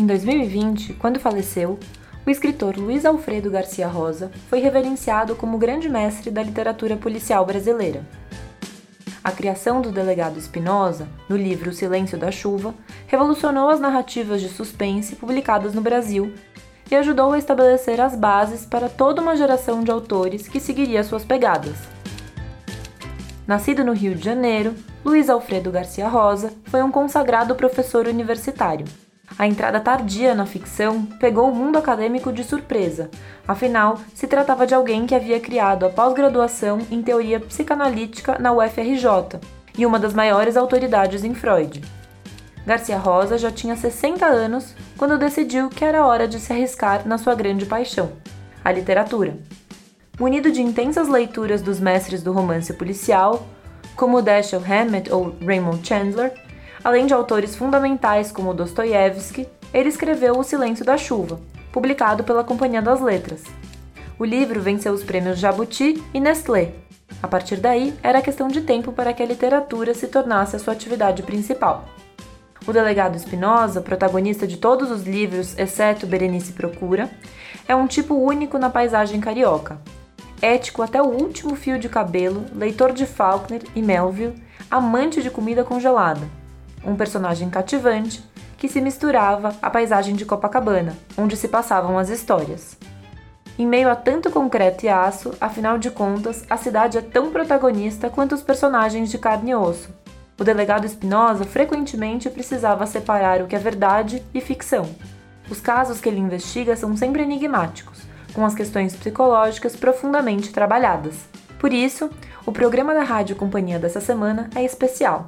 Em 2020, quando faleceu, o escritor Luiz Alfredo Garcia Rosa foi reverenciado como grande mestre da literatura policial brasileira. A criação do delegado Espinosa, no livro O Silêncio da Chuva, revolucionou as narrativas de suspense publicadas no Brasil e ajudou a estabelecer as bases para toda uma geração de autores que seguiria suas pegadas. Nascido no Rio de Janeiro, Luiz Alfredo Garcia Rosa foi um consagrado professor universitário. A entrada tardia na ficção pegou o mundo acadêmico de surpresa, afinal, se tratava de alguém que havia criado a pós-graduação em teoria psicanalítica na UFRJ e uma das maiores autoridades em Freud. Garcia Rosa já tinha 60 anos quando decidiu que era hora de se arriscar na sua grande paixão, a literatura. Munido de intensas leituras dos mestres do romance policial, como Dashiell Hammett ou Raymond Chandler, além de autores fundamentais como Dostoiévski, ele escreveu O Silêncio da Chuva, publicado pela Companhia das Letras. O livro venceu os prêmios Jabuti e Nestlé. A partir daí, era questão de tempo para que a literatura se tornasse a sua atividade principal. O delegado Espinosa, protagonista de todos os livros exceto Berenice Procura, é um tipo único na paisagem carioca. Ético até o último fio de cabelo, leitor de Faulkner e Melville, amante de comida congelada. Um personagem cativante que se misturava à paisagem de Copacabana, onde se passavam as histórias. Em meio a tanto concreto e aço, afinal de contas, a cidade é tão protagonista quanto os personagens de carne e osso, o delegado Espinosa frequentemente precisava separar o que é verdade e ficção. Os casos que ele investiga são sempre enigmáticos, com as questões psicológicas profundamente trabalhadas. Por isso, o programa da Rádio Companhia dessa semana é especial.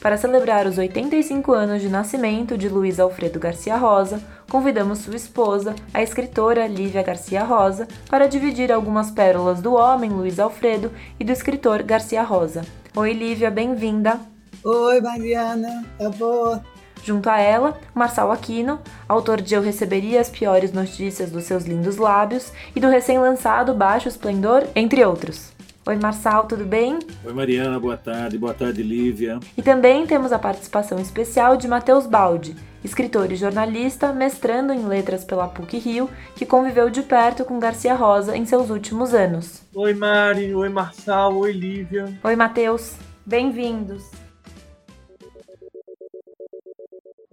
Para celebrar os 85 anos de nascimento de Luiz Alfredo Garcia Rosa, convidamos sua esposa, a escritora Lívia Garcia Rosa, para dividir algumas pérolas do homem Luiz Alfredo e do escritor Garcia Rosa. Oi, Lívia, bem-vinda! Oi, Mariana, eu vou. Junto a ela, Marçal Aquino, autor de Eu Receberia as Piores Notícias dos Seus Lindos Lábios e do recém-lançado Baixo Esplendor, entre outros. Oi, Marçal, tudo bem? Oi, Mariana, boa tarde. Boa tarde, Lívia. E também temos a participação especial de Matheus Baldi, escritor e jornalista, mestrando em letras pela PUC-Rio, que conviveu de perto com Garcia Rosa em seus últimos anos. Oi, Mari. Oi, Marçal. Oi, Lívia. Oi, Matheus. Bem-vindos.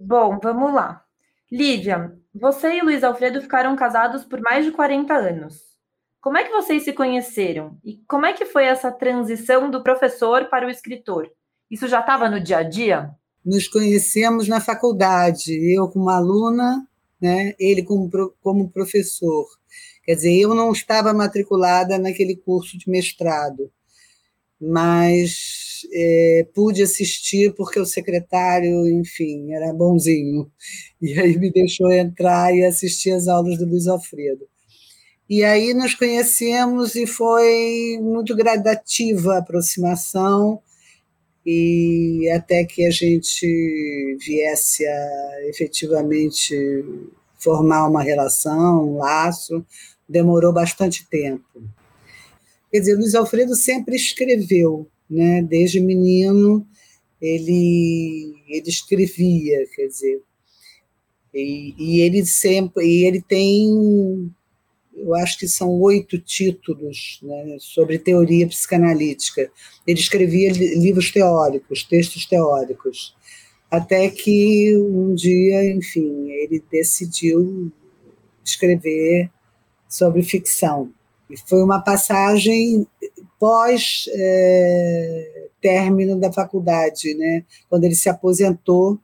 Bom, vamos lá. Lívia, você e Luiz Alfredo ficaram casados por mais de 40 anos. Como é que vocês se conheceram? E como é que foi essa transição do professor para o escritor? Isso já estava no dia a dia? Nos conhecemos na faculdade, eu como aluna, né, ele como, como professor. Quer dizer, eu não estava matriculada naquele curso de mestrado, mas é, pude assistir porque o secretário, enfim, era bonzinho. E aí me deixou entrar e assistir as aulas do Luiz Alfredo. E aí nos conhecemos e foi muito gradativa a aproximação e até que a gente viesse a efetivamente formar uma relação, um laço, demorou bastante tempo. Quer dizer, Luiz Alfredo sempre escreveu, né? Desde menino ele ele escrevia, quer dizer, e, e ele sempre e ele tem eu acho que são oito títulos né, sobre teoria psicanalítica. Ele escrevia livros teóricos, textos teóricos, até que um dia, enfim, ele decidiu escrever sobre ficção. E foi uma passagem pós é, término da faculdade, né? Quando ele se aposentou,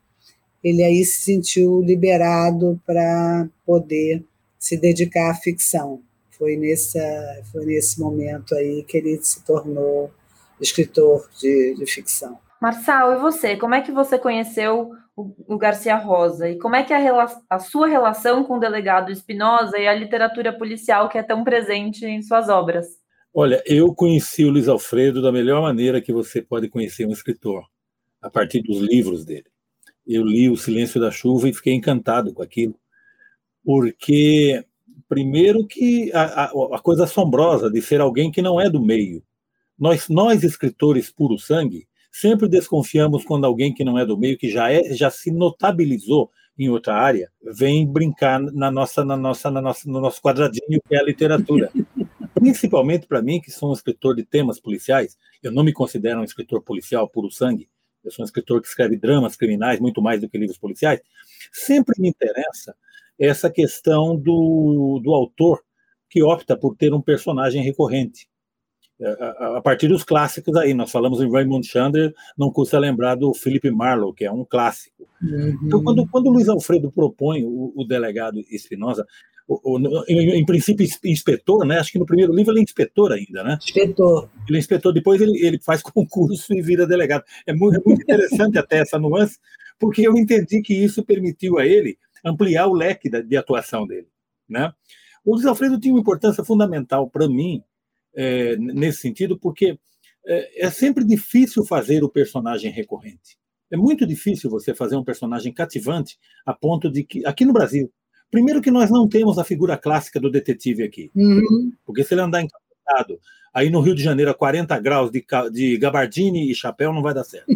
ele aí se sentiu liberado para poder se dedicar à ficção. Foi nessa, foi nesse momento aí que ele se tornou escritor de, de ficção. Marçal, e você? Como é que você conheceu o, o Garcia Rosa? E como é que é a, a sua relação com o delegado Espinosa e a literatura policial que é tão presente em suas obras? Olha, eu conheci o Luiz Alfredo da melhor maneira que você pode conhecer um escritor, a partir dos livros dele. Eu li O Silêncio da Chuva e fiquei encantado com aquilo, porque, primeiro, que a, a, a coisa assombrosa de ser alguém que não é do meio. Nós, nós escritores puro sangue, sempre desconfiamos quando alguém que não é do meio, que já é, já se notabilizou em outra área, vem brincar na nossa, na nossa, na nossa, no nosso quadradinho que é a literatura. Principalmente para mim, que sou um escritor de temas policiais, eu não me considero um escritor policial puro sangue, eu sou um escritor que escreve dramas criminais muito mais do que livros policiais. Sempre me interessa essa questão do, do autor que opta por ter um personagem recorrente. A, a partir dos clássicos aí, nós falamos em Raymond Chandler, não custa lembrar do Philip Marlowe, que é um clássico. Uhum. Então, quando, quando o Luiz Alfredo propõe o, o delegado Espinosa, o, o, em, em, princípio, inspetor, né? Acho que no primeiro livro ele é inspetor ainda, né? Inspetor. Ele é inspetor, depois ele, ele faz concurso e vira delegado. É muito, é muito interessante até essa nuance, porque eu entendi que isso permitiu a ele ampliar o leque de atuação dele, né? O Luiz Alfredo tinha uma importância fundamental para mim é, nesse sentido, porque é, é sempre difícil fazer o personagem recorrente. É muito difícil você fazer um personagem cativante a ponto de que, aqui no Brasil, primeiro que nós não temos a figura clássica do detetive aqui. Uhum. Porque se ele andar encapotado, aí no Rio de Janeiro a 40 graus de, de gabardine e chapéu não vai dar certo.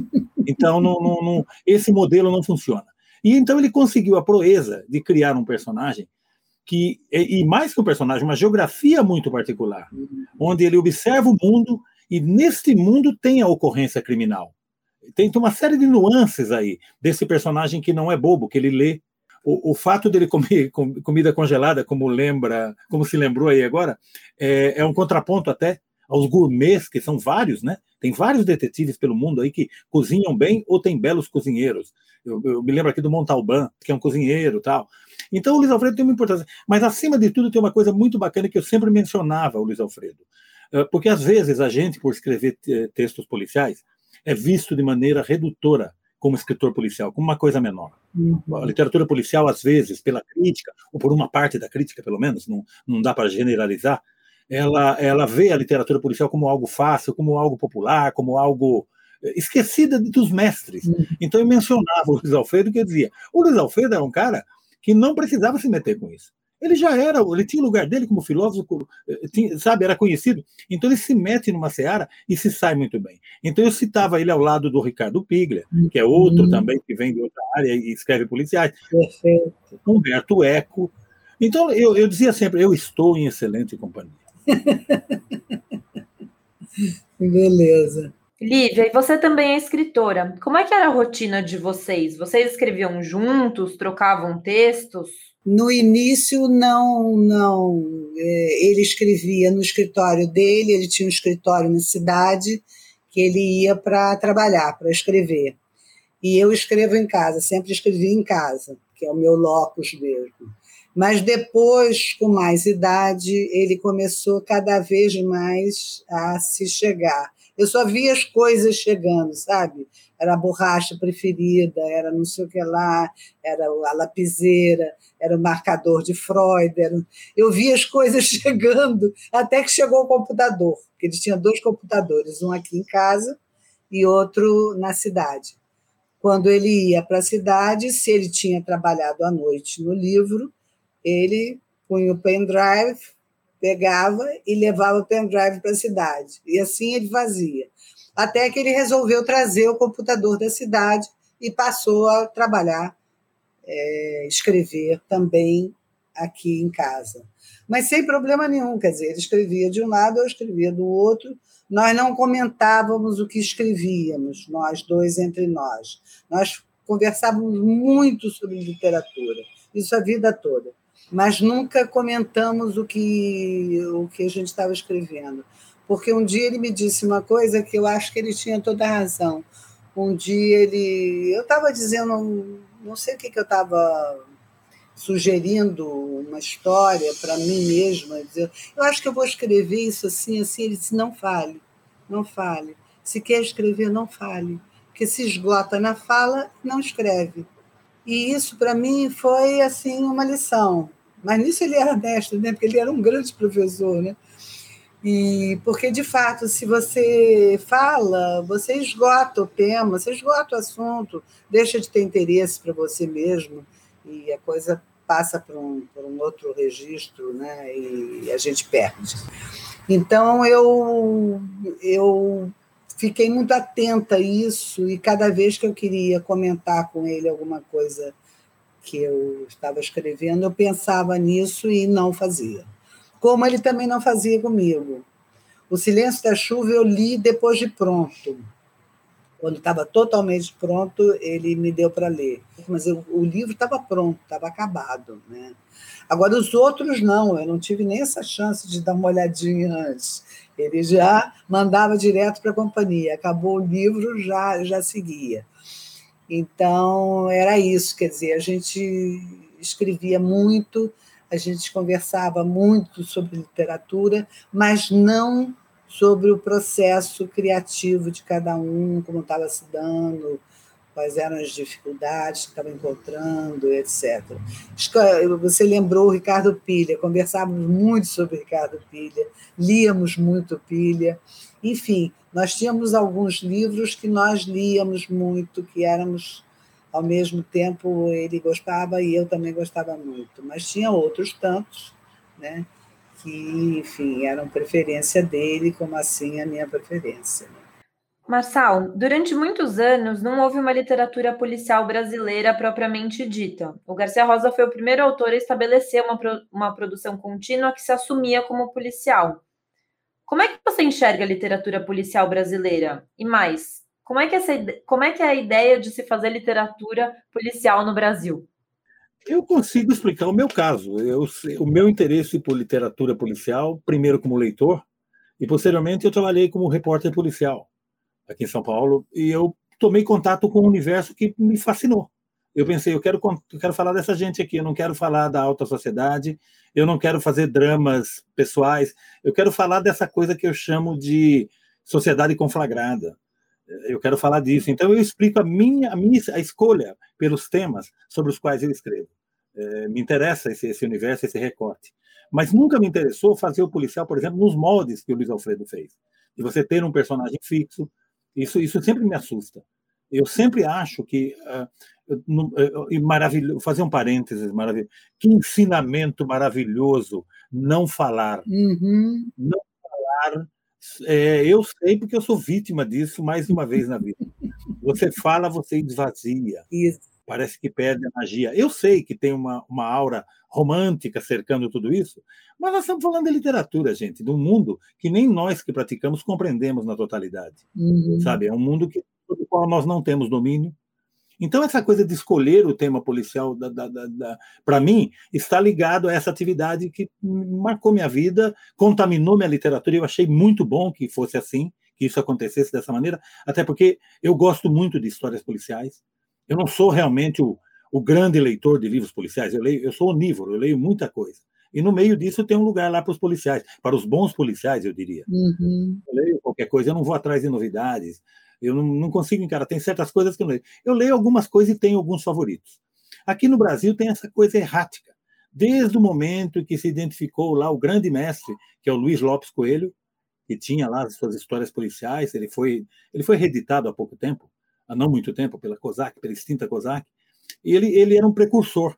Então, não, não, não, esse modelo não funciona. E então ele conseguiu a proeza de criar um personagem que e mais que um personagem, uma geografia muito particular, onde ele observa o mundo e neste mundo tem a ocorrência criminal. Tem, uma série de nuances aí desse personagem que não é bobo, que ele lê. O, o fato dele comer com, comida congelada, como lembra, como se lembrou aí agora, é, é um contraponto até aos gourmets, que são vários, né? Tem vários detetives pelo mundo aí que cozinham bem ou tem belos cozinheiros. Eu, eu me lembro aqui do Montalban, que é um cozinheiro tal. Então o Luiz Alfredo tem uma importância. Mas, acima de tudo, tem uma coisa muito bacana que eu sempre mencionava, o Luiz Alfredo. Eh, porque, às vezes, a gente, por escrever textos policiais, é visto de maneira redutora como escritor policial, como uma coisa menor. Uhum. A literatura policial, às vezes, pela crítica, ou por uma parte da crítica, pelo menos, não, não dá para generalizar, ela, ela vê a literatura policial como algo fácil, como algo popular, como algo eh, esquecida dos mestres. Uhum. Então eu mencionava o Luiz Alfredo, que eu dizia, o Luiz Alfredo era um cara que não precisava se meter com isso. Ele já era, ele tinha o lugar dele como filósofo, eh, tinha, sabe, era conhecido. Então ele se mete numa seara e se sai muito bem. Então eu citava ele ao lado do Ricardo Piglia, que é outro uhum. também que vem de outra área e escreve policiais. Perfeito. Humberto Eco. Então eu, eu dizia sempre, eu estou em excelente companhia. Beleza. Lívia, e você também é escritora. Como é que era a rotina de vocês? Vocês escreviam juntos, trocavam textos? No início, não, não. É, ele escrevia no escritório dele, ele tinha um escritório na cidade que ele ia para trabalhar, para escrever. E eu escrevo em casa, sempre escrevi em casa, que é o meu locus mesmo. Mas depois, com mais idade, ele começou cada vez mais a se chegar eu só via as coisas chegando, sabe? Era a borracha preferida, era não sei o que lá, era a lapiseira, era o marcador de Freud. Era... Eu via as coisas chegando até que chegou o computador, porque ele tinha dois computadores, um aqui em casa e outro na cidade. Quando ele ia para a cidade, se ele tinha trabalhado à noite no livro, ele punha o pendrive, pegava e levava o pendrive para a cidade. E assim ele fazia. Até que ele resolveu trazer o computador da cidade e passou a trabalhar, é, escrever também aqui em casa. Mas sem problema nenhum, quer dizer, ele escrevia de um lado, eu escrevia do outro. Nós não comentávamos o que escrevíamos, nós dois entre nós. Nós conversávamos muito sobre literatura, isso a vida toda mas nunca comentamos o que, o que a gente estava escrevendo. Porque um dia ele me disse uma coisa que eu acho que ele tinha toda a razão. Um dia ele. Eu estava dizendo, não sei o que, que eu estava sugerindo, uma história para mim mesma. Dizer, eu acho que eu vou escrever isso assim, assim. Ele disse: não fale, não fale. Se quer escrever, não fale. Porque se esgota na fala, não escreve. E isso, para mim, foi assim uma lição. Mas nisso ele era honesto, né? porque ele era um grande professor. Né? E porque, de fato, se você fala, você esgota o tema, você esgota o assunto, deixa de ter interesse para você mesmo, e a coisa passa para um, um outro registro, né? e a gente perde. Então, eu, eu fiquei muito atenta a isso, e cada vez que eu queria comentar com ele alguma coisa que eu estava escrevendo, eu pensava nisso e não fazia. Como ele também não fazia comigo. O Silêncio da Chuva eu li depois de pronto. Quando estava totalmente pronto, ele me deu para ler. Mas eu, o livro estava pronto, estava acabado. Né? Agora, os outros não, eu não tive nem essa chance de dar uma olhadinha antes. Ele já mandava direto para a companhia. Acabou o livro, já, já seguia. Então, era isso, quer dizer, a gente escrevia muito, a gente conversava muito sobre literatura, mas não sobre o processo criativo de cada um, como estava se dando, quais eram as dificuldades que estava encontrando, etc. Você lembrou o Ricardo Pilha, conversávamos muito sobre Ricardo Pilha, líamos muito Pilha, enfim, nós tínhamos alguns livros que nós líamos muito, que éramos ao mesmo tempo ele gostava e eu também gostava muito, mas tinha outros tantos, né, que, enfim, eram preferência dele, como assim a minha preferência. Né? Marçal, durante muitos anos não houve uma literatura policial brasileira propriamente dita. O Garcia Rosa foi o primeiro autor a estabelecer uma, uma produção contínua que se assumia como policial. Como é que você enxerga a literatura policial brasileira? E mais, como é que, essa, como é, que é a ideia de se fazer literatura policial no Brasil? Eu consigo explicar o meu caso. Eu, o meu interesse por literatura policial, primeiro como leitor, e posteriormente eu trabalhei como repórter policial aqui em São Paulo, e eu tomei contato com um universo que me fascinou. Eu pensei, eu quero, eu quero falar dessa gente aqui, eu não quero falar da alta sociedade, eu não quero fazer dramas pessoais, eu quero falar dessa coisa que eu chamo de sociedade conflagrada eu quero falar disso. Então eu explico a minha a minha a escolha pelos temas sobre os quais eu escrevo. É, me interessa esse, esse universo, esse recorte. Mas nunca me interessou fazer o policial, por exemplo, nos moldes que o Luiz Alfredo fez. De você ter um personagem fixo, isso isso sempre me assusta. Eu sempre acho que uh, e maravilhoso, fazer um parênteses maravilhoso. Que ensinamento maravilhoso não falar. Uhum. Não falar é, eu sei porque eu sou vítima disso mais uma vez na vida. Você fala, você esvazia. Isso. Parece que perde a magia. Eu sei que tem uma, uma aura romântica cercando tudo isso, mas nós estamos falando de literatura, gente, de um mundo que nem nós que praticamos compreendemos na totalidade. Uhum. Sabe? É um mundo que, do qual nós não temos domínio, então, essa coisa de escolher o tema policial, para mim, está ligado a essa atividade que marcou minha vida, contaminou minha literatura. Eu achei muito bom que fosse assim, que isso acontecesse dessa maneira, até porque eu gosto muito de histórias policiais. Eu não sou realmente o, o grande leitor de livros policiais, eu, leio, eu sou onívoro, eu leio muita coisa. E no meio disso tem um lugar lá para os policiais, para os bons policiais, eu diria. Uhum. Eu leio qualquer coisa, eu não vou atrás de novidades. Eu não, não consigo encarar. Tem certas coisas que eu leio. Eu leio algumas coisas e tenho alguns favoritos. Aqui no Brasil tem essa coisa errática. Desde o momento que se identificou lá o grande mestre, que é o Luiz Lopes Coelho, que tinha lá as suas histórias policiais, ele foi, ele foi reeditado há pouco tempo, há não muito tempo, pela COSAC, pela extinta COSAC, e ele, ele era um precursor.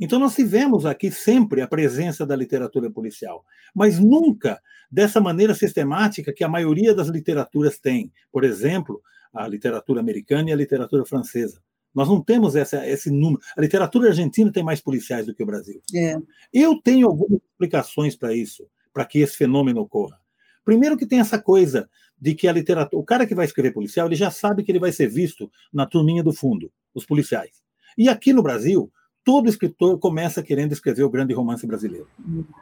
Então, nós tivemos aqui sempre a presença da literatura policial, mas nunca dessa maneira sistemática que a maioria das literaturas tem. Por exemplo, a literatura americana e a literatura francesa. Nós não temos essa, esse número. A literatura argentina tem mais policiais do que o Brasil. É. Eu tenho algumas explicações para isso, para que esse fenômeno ocorra. Primeiro que tem essa coisa de que a literatura, o cara que vai escrever policial, ele já sabe que ele vai ser visto na turminha do fundo, os policiais. E aqui no Brasil, todo escritor começa querendo escrever o grande romance brasileiro.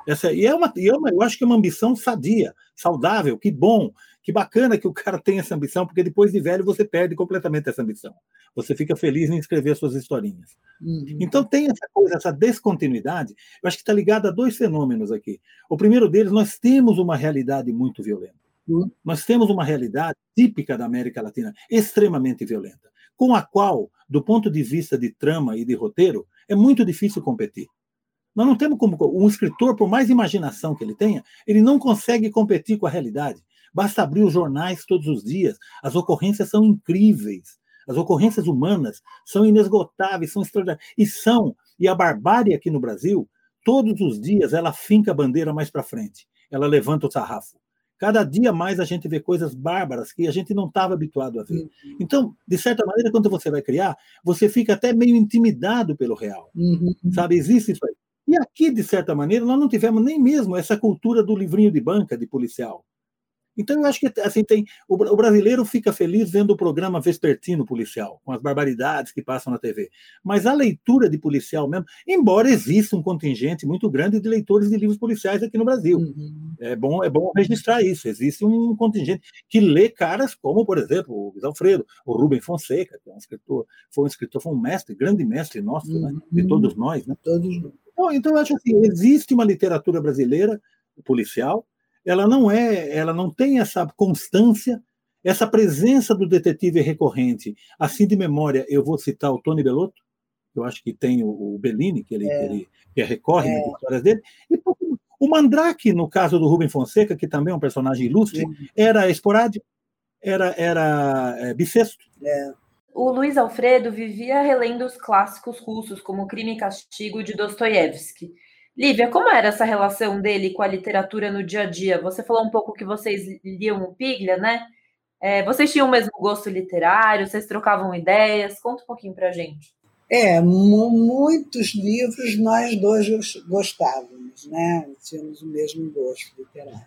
Essa, e é uma, e é uma, eu acho que é uma ambição sadia, saudável, que bom, que bacana que o cara tem essa ambição, porque depois de velho você perde completamente essa ambição. Você fica feliz em escrever suas historinhas. Uhum. Então tem essa coisa, essa descontinuidade, eu acho que está ligada a dois fenômenos aqui. O primeiro deles, nós temos uma realidade muito violenta. Uhum. Nós temos uma realidade típica da América Latina, extremamente violenta, com a qual, do ponto de vista de trama e de roteiro, é muito difícil competir. Nós não temos como. Um escritor, por mais imaginação que ele tenha, ele não consegue competir com a realidade. Basta abrir os jornais todos os dias. As ocorrências são incríveis. As ocorrências humanas são inesgotáveis, são extraordinárias. E são. E a barbárie aqui no Brasil, todos os dias ela finca a bandeira mais para frente. Ela levanta o sarrafo. Cada dia mais a gente vê coisas bárbaras que a gente não estava habituado a ver. Uhum. Então, de certa maneira, quando você vai criar, você fica até meio intimidado pelo real. Uhum. Sabe, existe isso aí. E aqui, de certa maneira, nós não tivemos nem mesmo essa cultura do livrinho de banca de policial. Então, eu acho que assim tem o, o, brasileiro fica feliz vendo o programa vespertino policial, com as barbaridades que passam na TV. Mas a leitura de policial mesmo, embora exista um contingente muito grande de leitores de livros policiais aqui no Brasil. Uhum. É, bom, é bom registrar isso. Existe um contingente que lê caras como, por exemplo, o Luiz Alfredo, o Rubem Fonseca, que é um escritor, foi um escritor, foi um mestre, grande mestre nosso, uhum. né? de todos nós. Né? Todos. Então, então, eu acho assim, existe uma literatura brasileira policial ela não é, ela não tem essa constância, essa presença do detetive recorrente. Assim de memória, eu vou citar o Tony Bellotto, eu acho que tem o, Bellini, que ele, é. ele que recorre é. nas histórias dele, e o Mandrake, no caso do Rubem Fonseca, que também é um personagem ilustre, Sim. era esporádico, era, era é, bissexto. É. O Luiz Alfredo vivia relendo os clássicos russos, como Crime e Castigo de Dostoiévski. Lívia, como era essa relação dele com a literatura no dia a dia? Você falou um pouco que vocês liam o Piglia, né? É, vocês tinham o mesmo gosto literário? Vocês trocavam ideias? Conta um pouquinho para gente. É, muitos livros nós dois gostávamos, né? Tínhamos o mesmo gosto literário.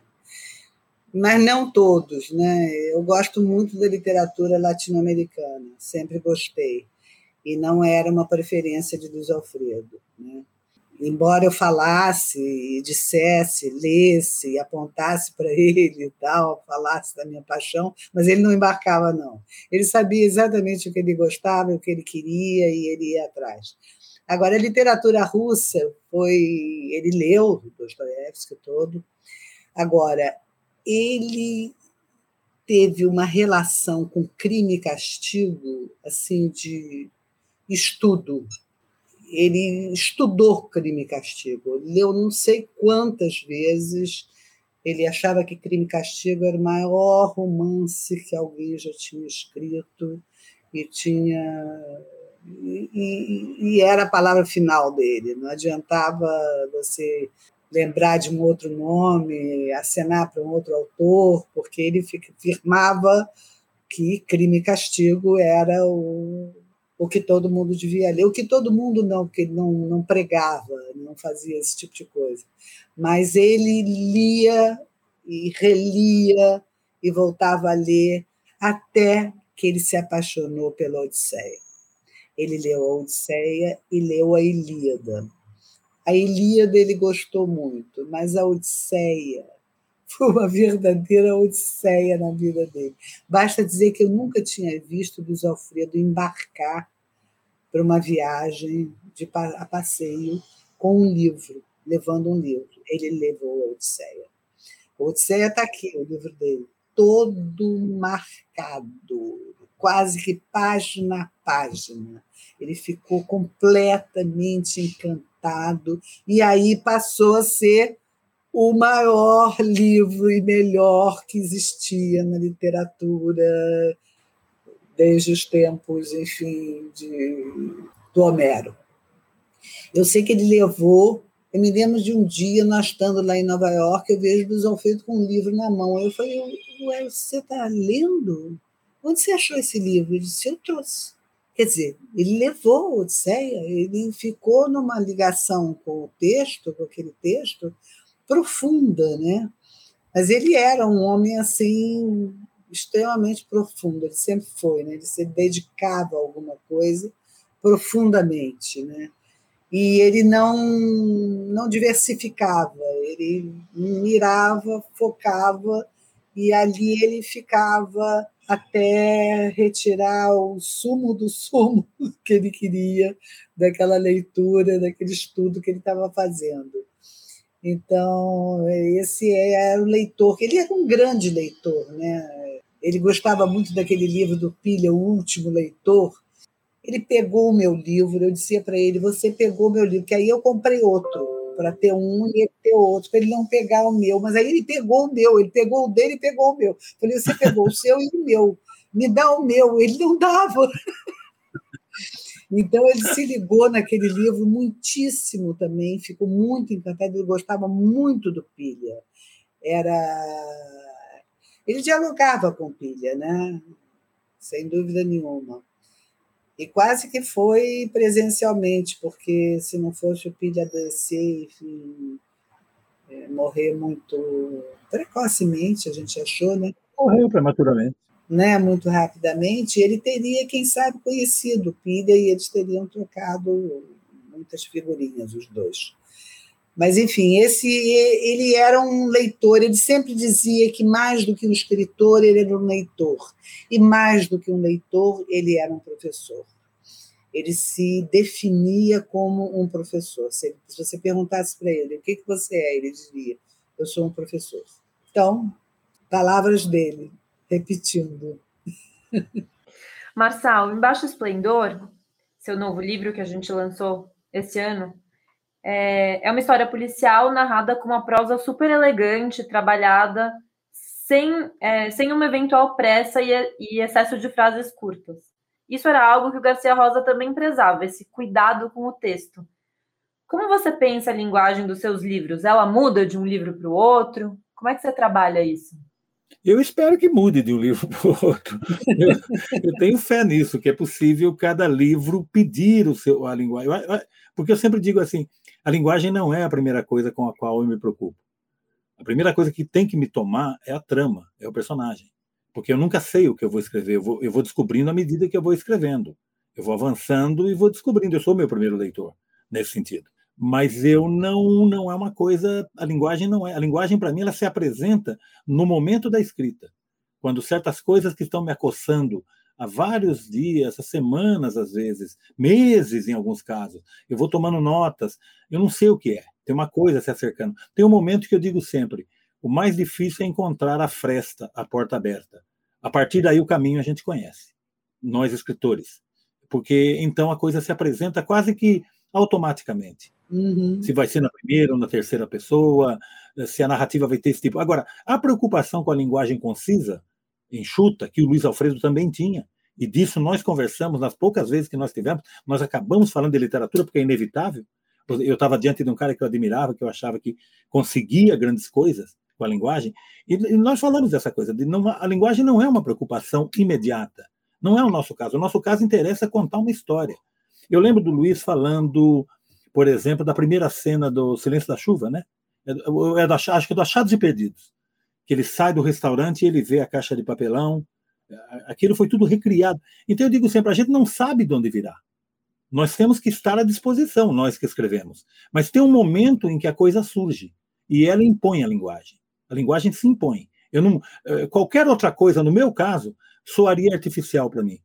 Mas não todos, né? Eu gosto muito da literatura latino-americana, sempre gostei. E não era uma preferência de Luiz Alfredo, né? Embora eu falasse, dissesse, lesse, apontasse para ele e tal, falasse da minha paixão, mas ele não embarcava, não. Ele sabia exatamente o que ele gostava, o que ele queria e ele ia atrás. Agora, a literatura russa foi. Ele leu Dostoiévski todo. Agora, ele teve uma relação com crime e castigo, assim, de estudo ele estudou Crime e Castigo, leu não sei quantas vezes. Ele achava que Crime e Castigo era o maior romance que alguém já tinha escrito e tinha e, e, e era a palavra final dele. Não adiantava você lembrar de um outro nome, acenar para um outro autor, porque ele firmava que Crime e Castigo era o, o que todo mundo devia ler, o que todo mundo não, porque não, não pregava, não fazia esse tipo de coisa. Mas ele lia e relia e voltava a ler até que ele se apaixonou pela Odisseia. Ele leu a Odisseia e leu a Ilíada. A Ilíada ele gostou muito, mas a Odisseia foi uma verdadeira odisseia na vida dele. Basta dizer que eu nunca tinha visto Luiz Alfredo embarcar para uma viagem de, a passeio com um livro, levando um livro. Ele levou a Odisseia. A Odisseia está aqui, o livro dele, todo marcado, quase que página a página. Ele ficou completamente encantado e aí passou a ser o maior livro e melhor que existia na literatura desde os tempos, enfim, de, do Homero. Eu sei que ele levou. Eu me lembro de um dia, nós estando lá em Nova York, eu vejo o Alfredo com um livro na mão. Eu falei, Ué, você está lendo? Onde você achou esse livro? Ele disse, eu trouxe. Quer dizer, ele levou a Odisseia, ele ficou numa ligação com o texto, com aquele texto, profunda, né? Mas ele era um homem assim extremamente profundo, ele sempre foi, né? Ele se dedicava a alguma coisa profundamente, né? E ele não não diversificava, ele mirava, focava e ali ele ficava até retirar o sumo do sumo que ele queria daquela leitura, daquele estudo que ele estava fazendo. Então, esse era o leitor, ele era um grande leitor, né? Ele gostava muito daquele livro do Pilha, O Último Leitor. Ele pegou o meu livro, eu dizia para ele: Você pegou o meu livro, que aí eu comprei outro, para ter um e ele ter outro, para ele não pegar o meu. Mas aí ele pegou o meu, ele pegou o dele e pegou o meu. Eu falei: Você pegou o seu e o meu, me dá o meu. Ele não dava. Então ele se ligou naquele livro muitíssimo também, ficou muito encantado, ele gostava muito do Pilha. Era Ele dialogava com Pilha, né? sem dúvida nenhuma. E quase que foi presencialmente, porque se não fosse o Pilha adoecer, enfim, é, morrer muito precocemente, a gente achou, né? Morreu prematuramente. Né, muito rapidamente, ele teria, quem sabe, conhecido Pilha e eles teriam trocado muitas figurinhas, os dois. Mas, enfim, esse ele era um leitor, ele sempre dizia que mais do que um escritor, ele era um leitor. E mais do que um leitor, ele era um professor. Ele se definia como um professor. Se, você perguntasse para ele o que, que você é, ele diria: Eu sou um professor. Então, palavras dele, repetindo. Marçal, Embaixo Esplendor, seu novo livro que a gente lançou esse ano, é, é uma história policial narrada com uma prosa super elegante, trabalhada, sem, é, sem uma eventual pressa e, e excesso de frases curtas. Isso era algo que o Garcia Rosa também prezava, esse cuidado com o texto. Como você pensa a linguagem dos seus livros? Ela muda de um livro para o outro? Como é que você trabalha isso? Eu espero que mude de um livro para o outro. Eu, eu, tenho fé nisso, que é possível cada livro pedir o seu, a linguagem. Porque eu sempre digo assim: a linguagem não é a primeira coisa com a qual eu me preocupo. A primeira coisa que tem que me tomar é a trama, é o personagem. Porque eu nunca sei o que eu vou escrever, eu vou, eu vou descobrindo à medida que eu vou escrevendo. Eu vou avançando e vou descobrindo. Eu sou meu primeiro leitor, nesse sentido. Mas eu não, não é uma coisa. A linguagem não é. A linguagem, para mim, ela se apresenta no momento da escrita. Quando certas coisas que estão me acossando há vários dias, semanas às vezes, meses em alguns casos. Eu vou tomando notas, eu não sei o que é. Tem uma coisa se acercando. Tem um momento que eu digo sempre: o mais difícil é encontrar a fresta, a porta aberta. A partir daí o caminho a gente conhece, nós escritores, porque então a coisa se apresenta quase que automaticamente. Uhum. Se vai ser na primeira ou na terceira pessoa, se a narrativa vai ter esse tipo. Agora, a preocupação com a linguagem concisa enxuta, que o Luiz Alfredo também tinha. E disso nós conversamos nas poucas vezes que nós tivemos. Nós acabamos falando de literatura porque é inevitável. Eu estava diante de um cara que eu admirava, que eu achava que conseguia grandes coisas com a linguagem. E, nós falamos dessa coisa. De não, a linguagem não é uma preocupação imediata. Não é o nosso caso. O nosso caso interessa contar uma história. Eu lembro do Luiz falando, por exemplo, da primeira cena do Silêncio da Chuva, né? É, é do, acho que é do Achados e Perdidos que ele sai do restaurante e ele vê a caixa de papelão. Aquilo foi tudo recriado. Então eu digo sempre, a gente não sabe de onde virá. Nós temos que estar à disposição, nós que escrevemos. Mas tem um momento em que a coisa surge e ela impõe a linguagem. A linguagem se impõe. Eu não, qualquer outra coisa, no meu caso, soaria artificial para mim.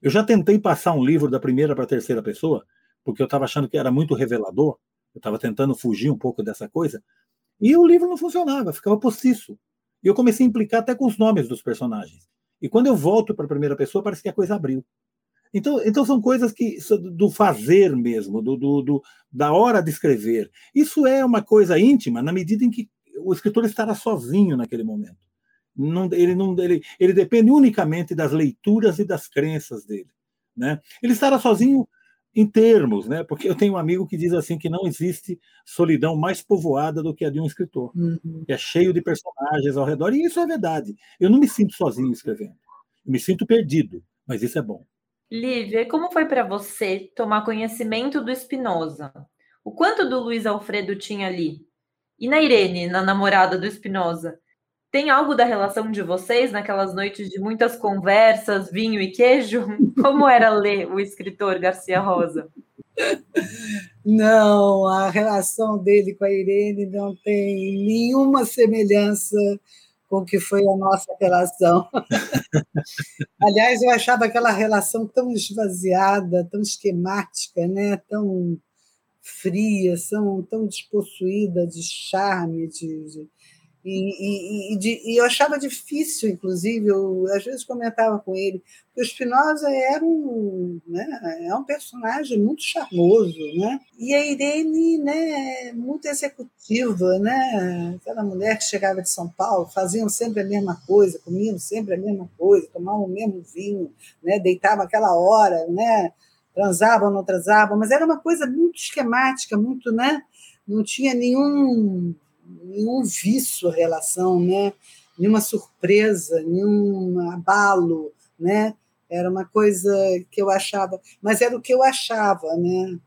Eu já tentei passar um livro da primeira para a terceira pessoa, porque eu estava achando que era muito revelador. Eu estava tentando fugir um pouco dessa coisa. E o livro não funcionava, ficava postiço. E eu comecei a implicar até com os nomes dos personagens. E quando eu volto para a primeira pessoa, parece que a coisa abriu. Então, então são coisas que do fazer mesmo, do, do, do, da hora de escrever. Isso é uma coisa íntima na medida em que o escritor estará sozinho naquele momento. Não, ele, não, ele, ele depende unicamente das leituras e das crenças dele. Né? Ele estará sozinho em termos, né? Porque eu tenho um amigo que diz assim que não existe solidão mais povoada do que a de um escritor, uhum. que é cheio de personagens ao redor, e isso é verdade. Eu não me sinto sozinho escrevendo. Eu me sinto perdido, mas isso é bom. Lívia, como foi para você tomar conhecimento do Spinoza? O quanto do Luiz Alfredo tinha ali? E na Irene, na namorada do Spinoza? Tem algo da relação de vocês naquelas noites de muitas conversas, vinho e queijo? Como era ler o escritor Garcia Rosa? Não, a relação dele com a Irene não tem nenhuma semelhança com o que foi a nossa relação. Aliás, eu achava aquela relação tão esvaziada, tão esquemática, né? tão fria, tão, tão despossuída de charme, de, de e, e, e, e, eu achava difícil, inclusive, eu às vezes comentava com ele, que o Spinoza era um, né, é um personagem muito charmoso, né? e a Irene né, muito executiva, né? aquela mulher que chegava de São Paulo, faziam sempre a mesma coisa, comiam sempre a mesma coisa, tomavam o mesmo vinho, né? deitavam aquela hora, né? transavam, não transavam, mas era uma coisa muito esquemática, muito, né? não tinha nenhum nenhum vício a relação, né? nenhuma surpresa, nenhum abalo, né? Era uma coisa que eu achava, mas era o que eu achava, né?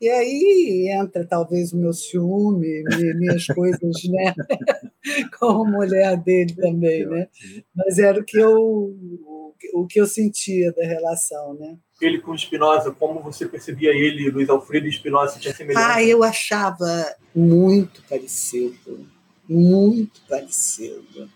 E aí entra talvez o meu ciúme, minhas coisas, né? Como mulher dele também, né? Mas era o que eu o que eu sentia da relação, né? Ele com Espinosa, como você percebia ele, Luiz Alfredo e Espinosa, tinha semelhança? Ah, eu achava muito parecido, muito parecido.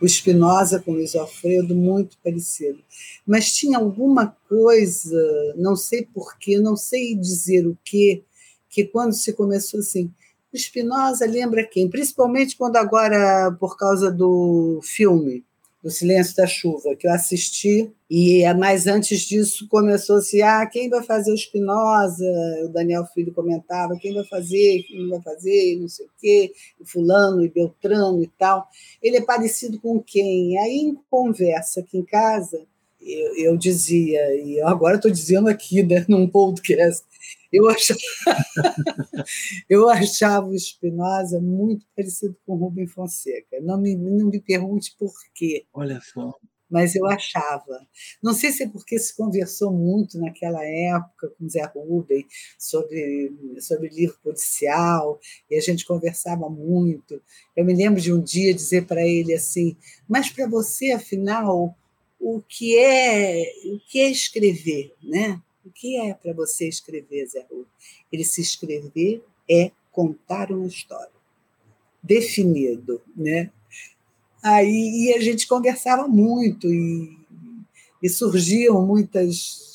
O Espinosa com o Luiz Alfredo, muito parecido. Mas tinha alguma coisa, não sei porquê, não sei dizer o que, que quando se começou assim, o Espinosa lembra quem? Principalmente quando agora, por causa do filme, do Silêncio da Chuva, que eu assisti, e é mais antes disso começou-se, ah, quem vai fazer o Espinosa? O Daniel Filho comentava, quem vai fazer, quem não vai fazer, não sei o quê, e fulano e Beltrano e tal. Ele é parecido com quem? Aí, em conversa aqui em casa, eu, eu dizia, e agora estou dizendo aqui, né, num podcast, eu achava, eu achava o Espinosa muito parecido com o Rubem Fonseca. Não me, não me pergunte por quê. Olha só. Mas eu achava. Não sei se é porque se conversou muito naquela época com Zé Rubem sobre, sobre livro policial, e a gente conversava muito. Eu me lembro de um dia dizer para ele assim: Mas para você, afinal, o que é o que é escrever, né? O que é para você escrever, Zé Rubem? Ele se escrever é contar uma história definido, né? Aí a gente conversava muito e, e surgiam muitas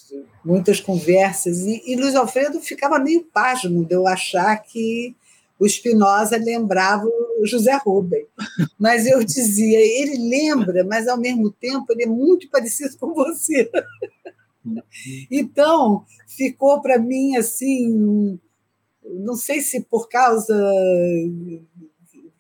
muitas conversas e, e Luiz Alfredo ficava meio pasmo de eu achar que o Spinoza lembrava o José Rubem. Mas eu dizia, ele lembra, mas ao mesmo tempo ele é muito parecido com você. Então, ficou para mim assim, não sei se por causa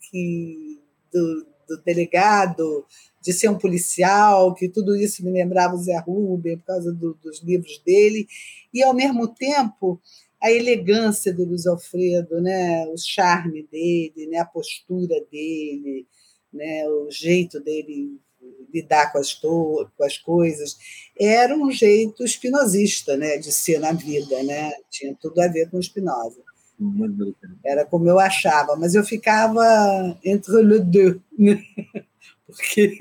que, do, do delegado, de ser um policial, que tudo isso me lembrava o Zé Rubem, por causa do, dos livros dele, e, ao mesmo tempo, a elegância do Luiz Alfredo, né? o charme dele, né? a postura dele, né? o jeito dele lidar com as, com as coisas, era um jeito espinosista né? de ser na vida, né? tinha tudo a ver com Spinoza. Era como eu achava, mas eu ficava entre le deux, né? porque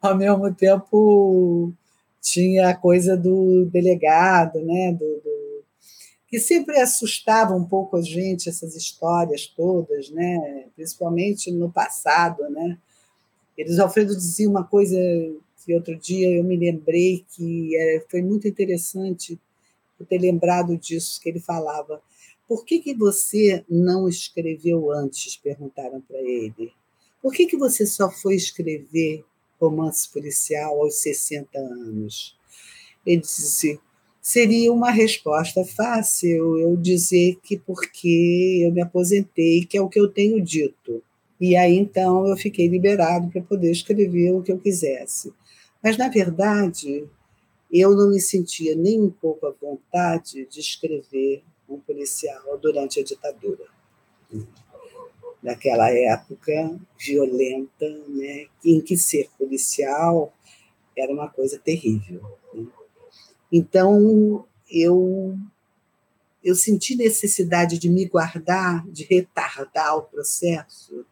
ao mesmo tempo tinha a coisa do delegado, né? do, do que sempre assustava um pouco a gente essas histórias todas, né? Principalmente no passado, né? Eles Alfredo dizia uma coisa que outro dia eu me lembrei que é, foi muito interessante eu ter lembrado disso que ele falava. Por que, que você não escreveu antes? Perguntaram para ele. Por que, que você só foi escrever romance policial aos 60 anos? Ele disse: seria uma resposta fácil eu dizer que porque eu me aposentei, que é o que eu tenho dito. E aí então eu fiquei liberado para poder escrever o que eu quisesse. Mas, na verdade, eu não me sentia nem um pouco à vontade de escrever um policial durante a ditadura. Naquela época violenta, né, em que ser policial era uma coisa terrível. Né? Então, eu, eu senti necessidade de me guardar, de retardar o processo,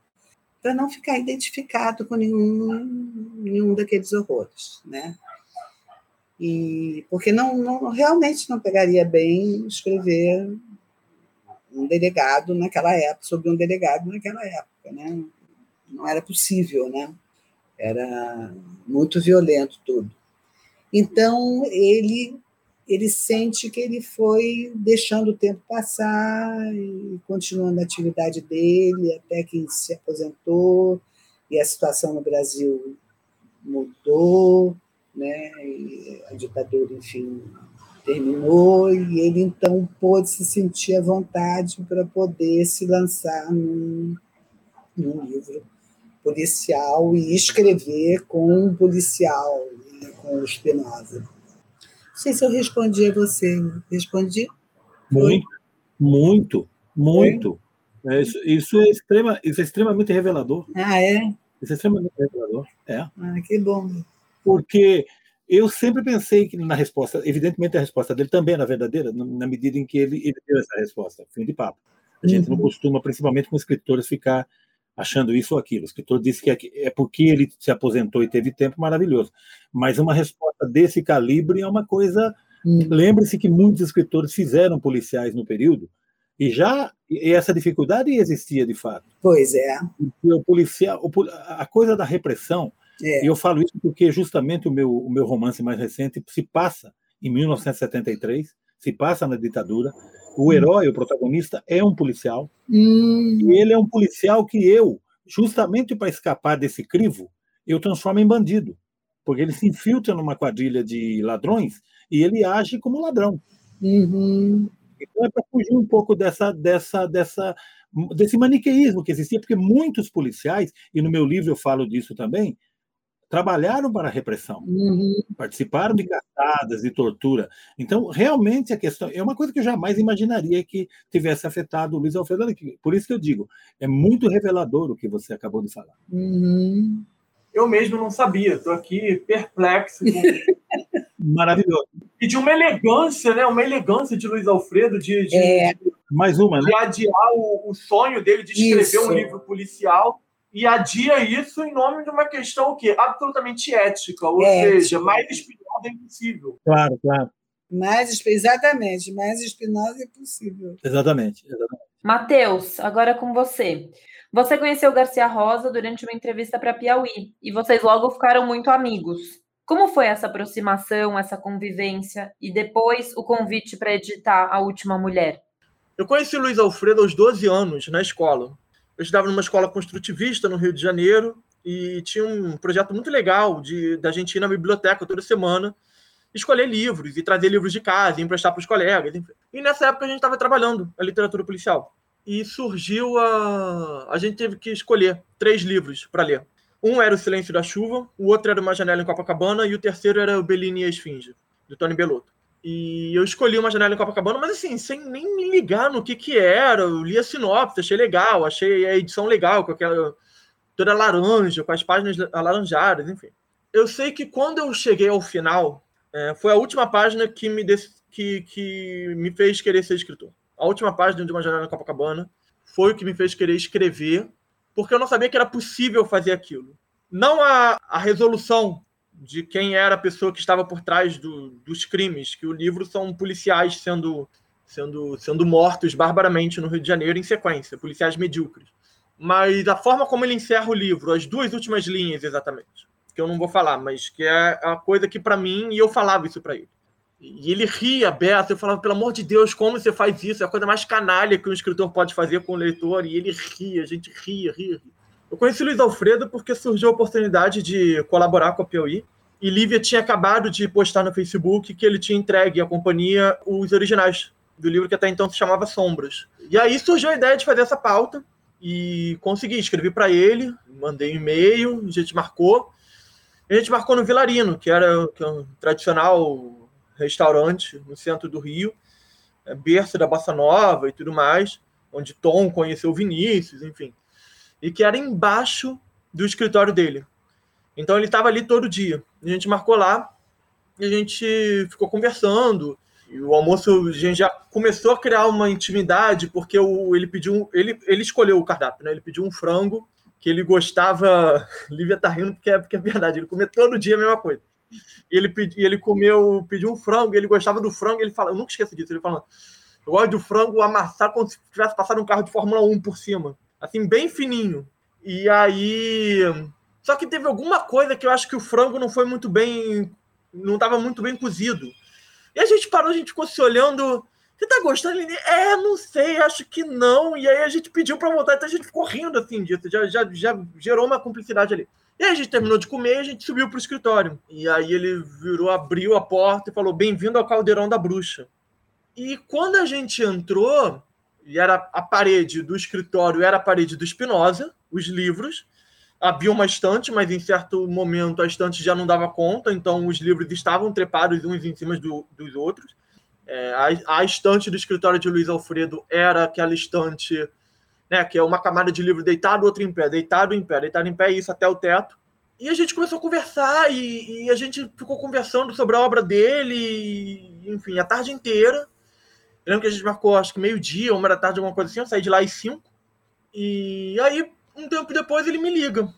para não ficar identificado com nenhum, nenhum daqueles horrores. Né? E, porque não, não, realmente não pegaria bem escrever um delegado naquela época, sobre um delegado naquela época. Né? Não era possível, né? era muito violento tudo. Então, ele, ele sente que ele foi deixando o tempo passar e continuando a atividade dele até que se aposentou e a situação no Brasil mudou né? E a ditadura, enfim, terminou e ele então pôde se sentir à vontade para poder se lançar num, num livro policial e escrever com um policial, né? com o Spinoza. Não sei se eu respondi a você. Respondi? Muito, muito, muito. É, isso, isso, é extrema, isso é extremamente revelador. Ah, é? Isso é extremamente revelador. É. Ah, que bom. Porque eu sempre pensei que na resposta, evidentemente a resposta dele também era verdadeira, na medida em que ele, ele deu essa resposta, fim de papo. A gente uhum. não costuma, principalmente com escritores, ficar achando isso ou aquilo. O escritor disse que é, é porque ele se aposentou e teve tempo maravilhoso. Mas uma resposta desse calibre é uma coisa. Uhum. Lembre-se que muitos escritores fizeram policiais no período e já e essa dificuldade existia de fato. Pois é. O policial, a coisa da repressão é. E eu falo isso porque justamente o meu, o meu romance mais recente se passa em 1973, se passa na ditadura. O hum. herói, o protagonista, é um policial. Hum. E ele é um policial que eu, justamente para escapar desse crivo, eu transformo em bandido. Porque ele se infiltra numa quadrilha de ladrões e ele age como ladrão. Uhum. Então é para fugir um pouco dessa, dessa, dessa, desse maniqueísmo que existia, porque muitos policiais, e no meu livro eu falo disso também, trabalharam para a repressão, uhum. participaram de caçadas, de tortura. Então, realmente, a questão é uma coisa que eu jamais imaginaria que tivesse afetado o Luiz Alfredo Por isso que eu digo, é muito revelador o que você acabou de falar. Uhum. Eu mesmo não sabia, estou aqui perplexo. Maravilhoso. E de uma elegância, né? Uma elegância de Luiz Alfredo de, de, é. de mais uma, né? De adiar o, o sonho dele de escrever isso. um livro policial e adia isso em nome de uma questão o quê? absolutamente ética, ou é, seja, mais espinhosa é impossível. Claro, claro. Mais, exatamente, mais espinhosa é possível. Exatamente, exatamente. Matheus, agora com você. Você conheceu Garcia Rosa durante uma entrevista para Piauí e vocês logo ficaram muito amigos. Como foi essa aproximação, essa convivência e depois o convite para editar A Última Mulher? Eu conheci Luiz Alfredo aos 12 anos, na escola eu estudava numa escola construtivista no Rio de Janeiro e tinha um projeto muito legal de da gente ir na biblioteca toda semana escolher livros e trazer livros de casa, e emprestar para os colegas. E nessa época a gente estava trabalhando a literatura policial. E surgiu a. A gente teve que escolher três livros para ler. Um era O Silêncio da Chuva, o outro era Uma Janela em Copacabana e o terceiro era O Bellini e a Esfinge, do Tony Bellotto. E eu escolhi uma janela em Copacabana, mas assim, sem nem me ligar no que que era. Eu li a sinopse, achei legal, achei a edição legal, com aquela toda laranja, com as páginas alaranjadas, enfim. Eu sei que quando eu cheguei ao final, é, foi a última página que me, que, que me fez querer ser escritor. A última página de uma janela em Copacabana foi o que me fez querer escrever, porque eu não sabia que era possível fazer aquilo. Não a, a resolução de quem era a pessoa que estava por trás do, dos crimes, que o livro são policiais sendo, sendo, sendo mortos barbaramente no Rio de Janeiro em sequência, policiais medíocres. Mas a forma como ele encerra o livro, as duas últimas linhas exatamente, que eu não vou falar, mas que é a coisa que para mim, e eu falava isso para ele. E ele ria aberto, eu falava, pelo amor de Deus, como você faz isso? É a coisa mais canalha que um escritor pode fazer com o leitor, e ele ria, a gente ria, ria, ria. Eu conheci o Luiz Alfredo porque surgiu a oportunidade de colaborar com a Piauí. E Lívia tinha acabado de postar no Facebook que ele tinha entregue à companhia os originais do livro que até então se chamava Sombras. E aí surgiu a ideia de fazer essa pauta e consegui. Escrevi para ele, mandei um e-mail, a gente marcou. A gente marcou no Vilarino, que era, que é um tradicional restaurante no centro do Rio, é berço da Bossa Nova e tudo mais, onde Tom conheceu Vinícius, enfim e que era embaixo do escritório dele. Então ele estava ali todo dia. A gente marcou lá e a gente ficou conversando. E o almoço a gente já começou a criar uma intimidade porque o, ele pediu ele, ele escolheu o cardápio, né? Ele pediu um frango que ele gostava. Lívia tá rindo porque é, porque é verdade. Ele comia todo dia a mesma coisa. E ele, pedi, ele comeu, pediu um frango, ele gostava do frango, ele fala, eu nunca esqueço disso, ele falando, eu gosto do frango amassar como se tivesse passado um carro de Fórmula 1 por cima assim, bem fininho. E aí. Só que teve alguma coisa que eu acho que o frango não foi muito bem. Não estava muito bem cozido. E a gente parou, a gente ficou se olhando. Você tá gostando? Ele, é, não sei, acho que não. E aí a gente pediu para voltar, então a gente ficou rindo assim disso. Já, já, já gerou uma cumplicidade ali. E aí a gente terminou de comer e a gente subiu pro escritório. E aí ele virou, abriu a porta e falou: Bem-vindo ao Caldeirão da Bruxa. E quando a gente entrou, e era a parede do escritório era a parede do Spinoza, os livros. Havia uma estante, mas em certo momento a estante já não dava conta, então os livros estavam trepados uns em cima do, dos outros. É, a, a, estante do escritório de Luiz Alfredo era aquela estante né? Que é uma camada de livro deitado, outro em pé, deitado em pé, deitado em pé, isso até o teto. E a gente começou a conversar e, e a gente ficou conversando sobre a obra dele, e, enfim, a tarde inteira. Eu lembro que a gente marcou, acho que meio-dia, uma da tarde, alguma coisa assim. Eu saí de lá às cinco. E aí, um tempo depois, ele me liga.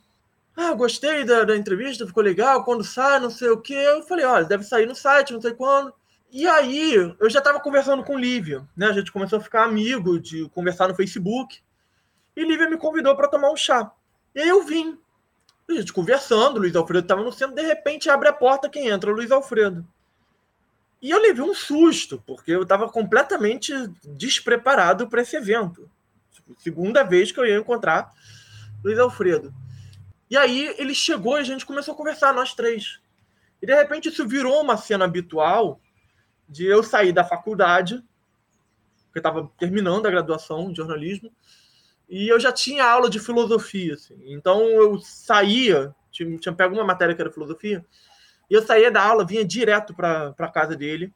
Ah, gostei da, da entrevista, ficou legal. Quando sai, não sei o quê. Eu falei, olha, deve sair no site, não sei quando. E aí, eu já estava conversando com Lívia, né? A gente começou a ficar amigo, de conversar no Facebook. E Lívia me convidou para tomar um chá. E aí eu vim. A gente conversando, Luiz Alfredo estava no centro, de repente abre a porta, quem entra? Luiz Alfredo. E eu levei um susto, porque eu estava completamente despreparado para esse evento. Tipo, segunda vez que eu ia encontrar Luiz Alfredo. E aí ele chegou e a gente começou a conversar, nós três. E de repente isso virou uma cena habitual de eu sair da faculdade, porque eu estava terminando a graduação de jornalismo, e eu já tinha aula de filosofia. Assim. Então eu saía, tinha, tinha pego uma matéria que era filosofia, e eu saía da aula, vinha direto para a casa dele,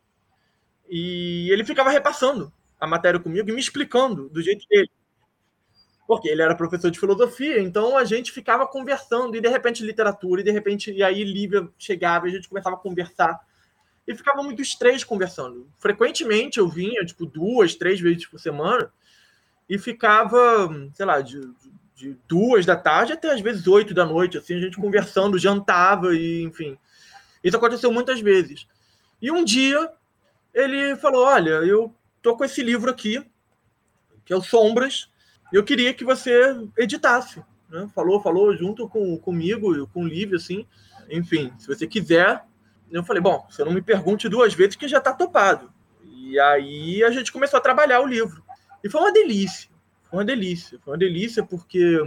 e ele ficava repassando a matéria comigo e me explicando do jeito dele. Porque ele era professor de filosofia, então a gente ficava conversando, e de repente literatura, e de repente, e aí Lívia chegava e a gente começava a conversar. E ficávamos os três conversando. Frequentemente eu vinha, tipo, duas, três vezes por semana, e ficava, sei lá, de, de duas da tarde até às vezes oito da noite, assim, a gente conversando, jantava e, enfim. Isso aconteceu muitas vezes. E um dia ele falou: Olha, eu tô com esse livro aqui, que é o Sombras, eu queria que você editasse. Né? Falou, falou junto com, comigo, com o Lívio, assim. Enfim, se você quiser. Eu falei: Bom, você não me pergunte duas vezes, que já está topado. E aí a gente começou a trabalhar o livro. E foi uma delícia. Foi uma delícia. Foi uma delícia porque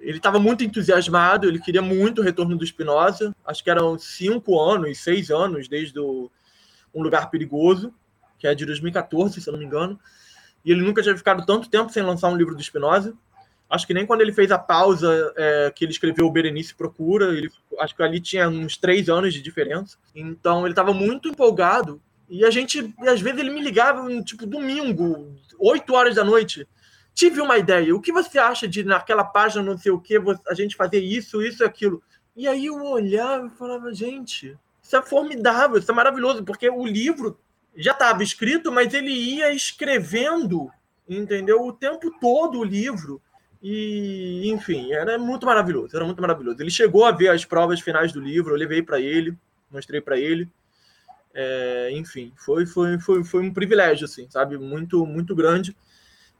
ele estava muito entusiasmado, ele queria muito o retorno do Spinoza. Acho que eram cinco anos, seis anos desde o Um Lugar Perigoso, que é de 2014, se eu não me engano. E ele nunca tinha ficado tanto tempo sem lançar um livro do Spinoza. Acho que nem quando ele fez a pausa é, que ele escreveu o Berenice Procura, ele, acho que ali tinha uns três anos de diferença. Então ele estava muito empolgado e a gente, às vezes, ele me ligava, tipo, domingo, 8 horas da noite. Tive uma ideia. O que você acha de, naquela página, não sei o que, a gente fazer isso, isso e aquilo? E aí eu olhava e falava, gente, isso é formidável, isso é maravilhoso, porque o livro já estava escrito, mas ele ia escrevendo, entendeu? O tempo todo o livro. E, enfim, era muito maravilhoso, era muito maravilhoso. Ele chegou a ver as provas finais do livro, eu levei para ele, mostrei para ele. É, enfim, foi, foi, foi, foi um privilégio, assim, sabe? Muito, muito grande.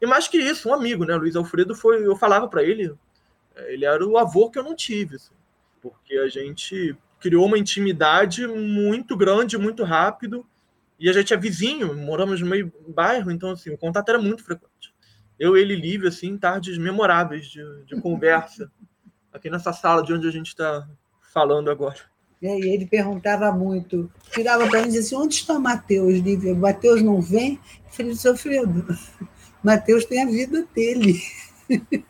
E mais que isso, um amigo, né? Luiz Alfredo foi. Eu falava para ele, ele era o avô que eu não tive, assim, porque a gente criou uma intimidade muito grande, muito rápido. E a gente é vizinho, moramos no meio bairro, então assim, o contato era muito frequente. Eu, ele livre, assim, tardes memoráveis de, de conversa, aqui nessa sala de onde a gente está falando agora. E ele perguntava muito, tirava para mim e dizia assim, onde está Mateus, Lívia? Mateus não vem? Eu falei, Sofredo, Mateus tem a vida dele.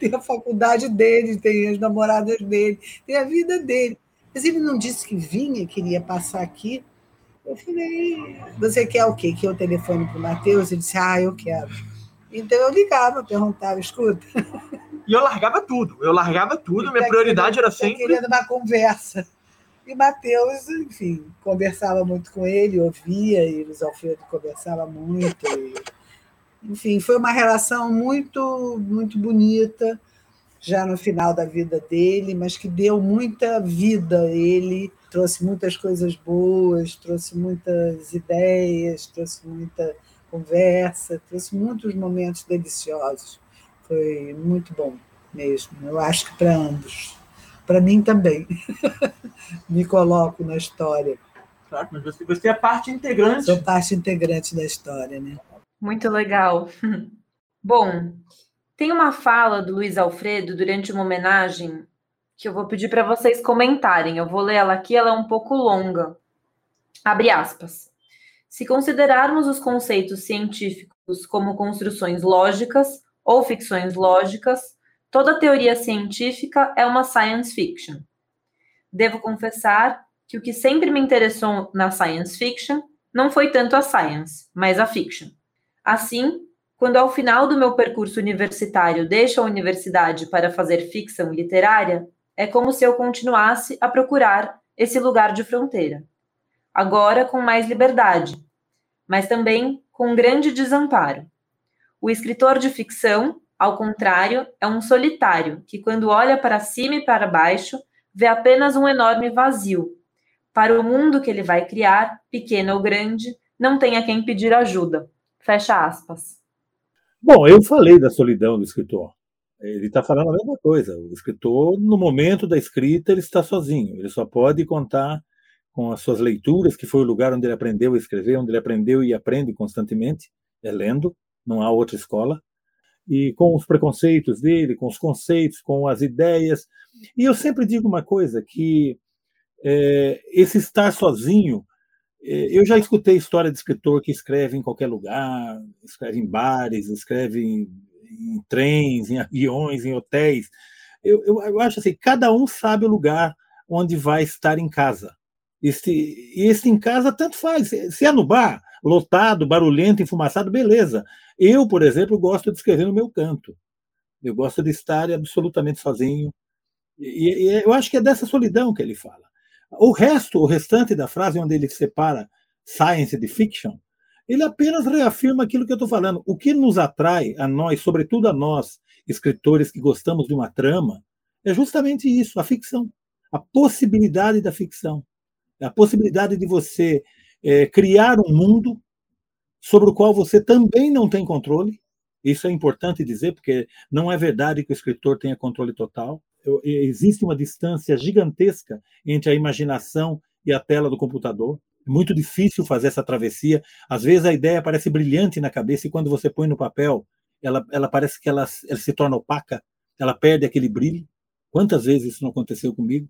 tem a faculdade dele, tem as namoradas dele, tem a vida dele. Mas ele não disse que vinha, queria passar aqui. Eu falei, você quer o quê? Que eu telefone para o Matheus? Ele disse, ah, eu quero. Então eu ligava, perguntava, escuta. E eu largava tudo, eu largava tudo, minha prioridade era sempre. querendo uma conversa. E Matheus, enfim, conversava muito com ele, ouvia, e Luiz Alfredo conversava muito. E, enfim, foi uma relação muito, muito bonita, já no final da vida dele, mas que deu muita vida a ele, trouxe muitas coisas boas, trouxe muitas ideias, trouxe muita conversa, trouxe muitos momentos deliciosos. Foi muito bom mesmo. Eu acho que para ambos. Para mim também. Me coloco na história. Claro, mas você, você é parte integrante. Sou parte integrante da história, né? Muito legal. Bom, tem uma fala do Luiz Alfredo durante uma homenagem que eu vou pedir para vocês comentarem. Eu vou ler ela aqui, ela é um pouco longa. Abre aspas. Se considerarmos os conceitos científicos como construções lógicas ou ficções lógicas, toda teoria científica é uma science fiction. Devo confessar que o que sempre me interessou na science fiction não foi tanto a science, mas a fiction. Assim, quando ao final do meu percurso universitário deixo a universidade para fazer ficção literária, é como se eu continuasse a procurar esse lugar de fronteira. Agora com mais liberdade, mas também com grande desamparo. O escritor de ficção, ao contrário, é um solitário que, quando olha para cima e para baixo, vê apenas um enorme vazio. Para o mundo que ele vai criar, pequeno ou grande, não tem a quem pedir ajuda. Fecha aspas. Bom, eu falei da solidão do escritor. Ele está falando a mesma coisa. O escritor, no momento da escrita, ele está sozinho. Ele só pode contar com as suas leituras, que foi o lugar onde ele aprendeu a escrever, onde ele aprendeu e aprende constantemente, é lendo, não há outra escola. E com os preconceitos dele, com os conceitos, com as ideias. E eu sempre digo uma coisa, que é, esse estar sozinho eu já escutei história de escritor que escreve em qualquer lugar, escreve em bares, escreve em, em trens, em aviões, em hotéis. Eu, eu, eu, acho assim, cada um sabe o lugar onde vai estar em casa. Esse, e esse em casa tanto faz. Se é no bar, lotado, barulhento, enfumaçado, beleza. Eu, por exemplo, gosto de escrever no meu canto. Eu gosto de estar absolutamente sozinho. E, e eu acho que é dessa solidão que ele fala. O resto, o restante da frase, onde ele separa science de fiction, ele apenas reafirma aquilo que eu estou falando. O que nos atrai a nós, sobretudo a nós, escritores que gostamos de uma trama, é justamente isso, a ficção. A possibilidade da ficção. A possibilidade de você é, criar um mundo sobre o qual você também não tem controle. Isso é importante dizer, porque não é verdade que o escritor tenha controle total existe uma distância gigantesca entre a imaginação e a tela do computador. É muito difícil fazer essa travessia. Às vezes a ideia parece brilhante na cabeça e quando você põe no papel, ela, ela parece que ela, ela se torna opaca, ela perde aquele brilho. Quantas vezes isso não aconteceu comigo?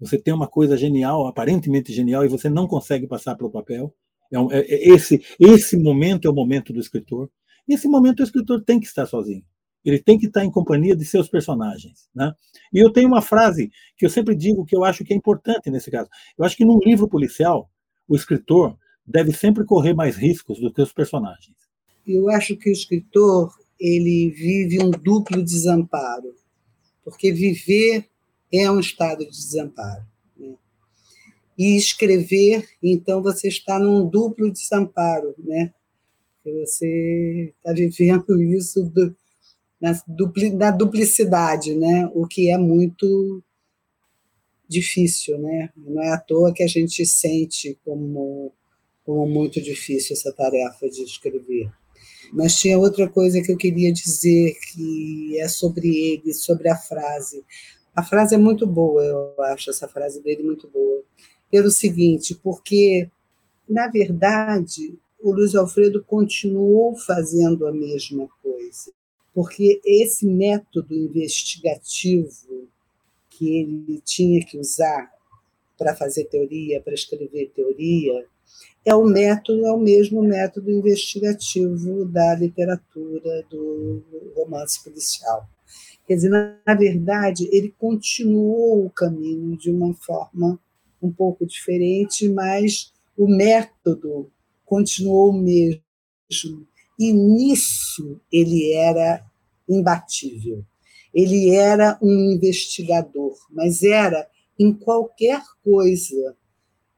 Você tem uma coisa genial, aparentemente genial, e você não consegue passar para o papel. É, um, é, é esse, esse momento é o momento do escritor. Esse momento o escritor tem que estar sozinho. Ele tem que estar em companhia de seus personagens. Né? E eu tenho uma frase que eu sempre digo que eu acho que é importante nesse caso. Eu acho que num livro policial, o escritor deve sempre correr mais riscos do que os personagens. Eu acho que o escritor ele vive um duplo desamparo, porque viver é um estado de desamparo. Né? E escrever, então você está num duplo desamparo, né? Você está vivendo isso do, na, dupli, na duplicidade, né? o que é muito difícil. Né? Não é à toa que a gente sente como, como muito difícil essa tarefa de escrever. Mas tinha outra coisa que eu queria dizer, que é sobre ele, sobre a frase. A frase é muito boa, eu acho essa frase dele muito boa. Pelo seguinte, porque, na verdade, o Luiz Alfredo continuou fazendo a mesma coisa porque esse método investigativo que ele tinha que usar para fazer teoria, para escrever teoria, é o método, é o mesmo método investigativo da literatura do romance policial. Quer dizer, na verdade, ele continuou o caminho de uma forma um pouco diferente, mas o método continuou o mesmo. E nisso ele era imbatível. Ele era um investigador, mas era em qualquer coisa,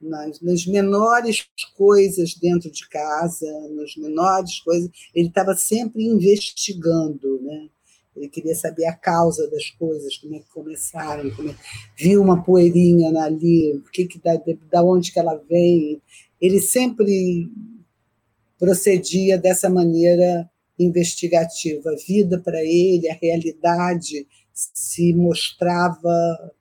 nas, nas menores coisas dentro de casa, nas menores coisas, ele estava sempre investigando, né? Ele queria saber a causa das coisas, como é que começaram, como é... viu uma poeirinha ali, o que que da, da onde que ela vem. Ele sempre procedia dessa maneira investigativa. A vida para ele, a realidade se mostrava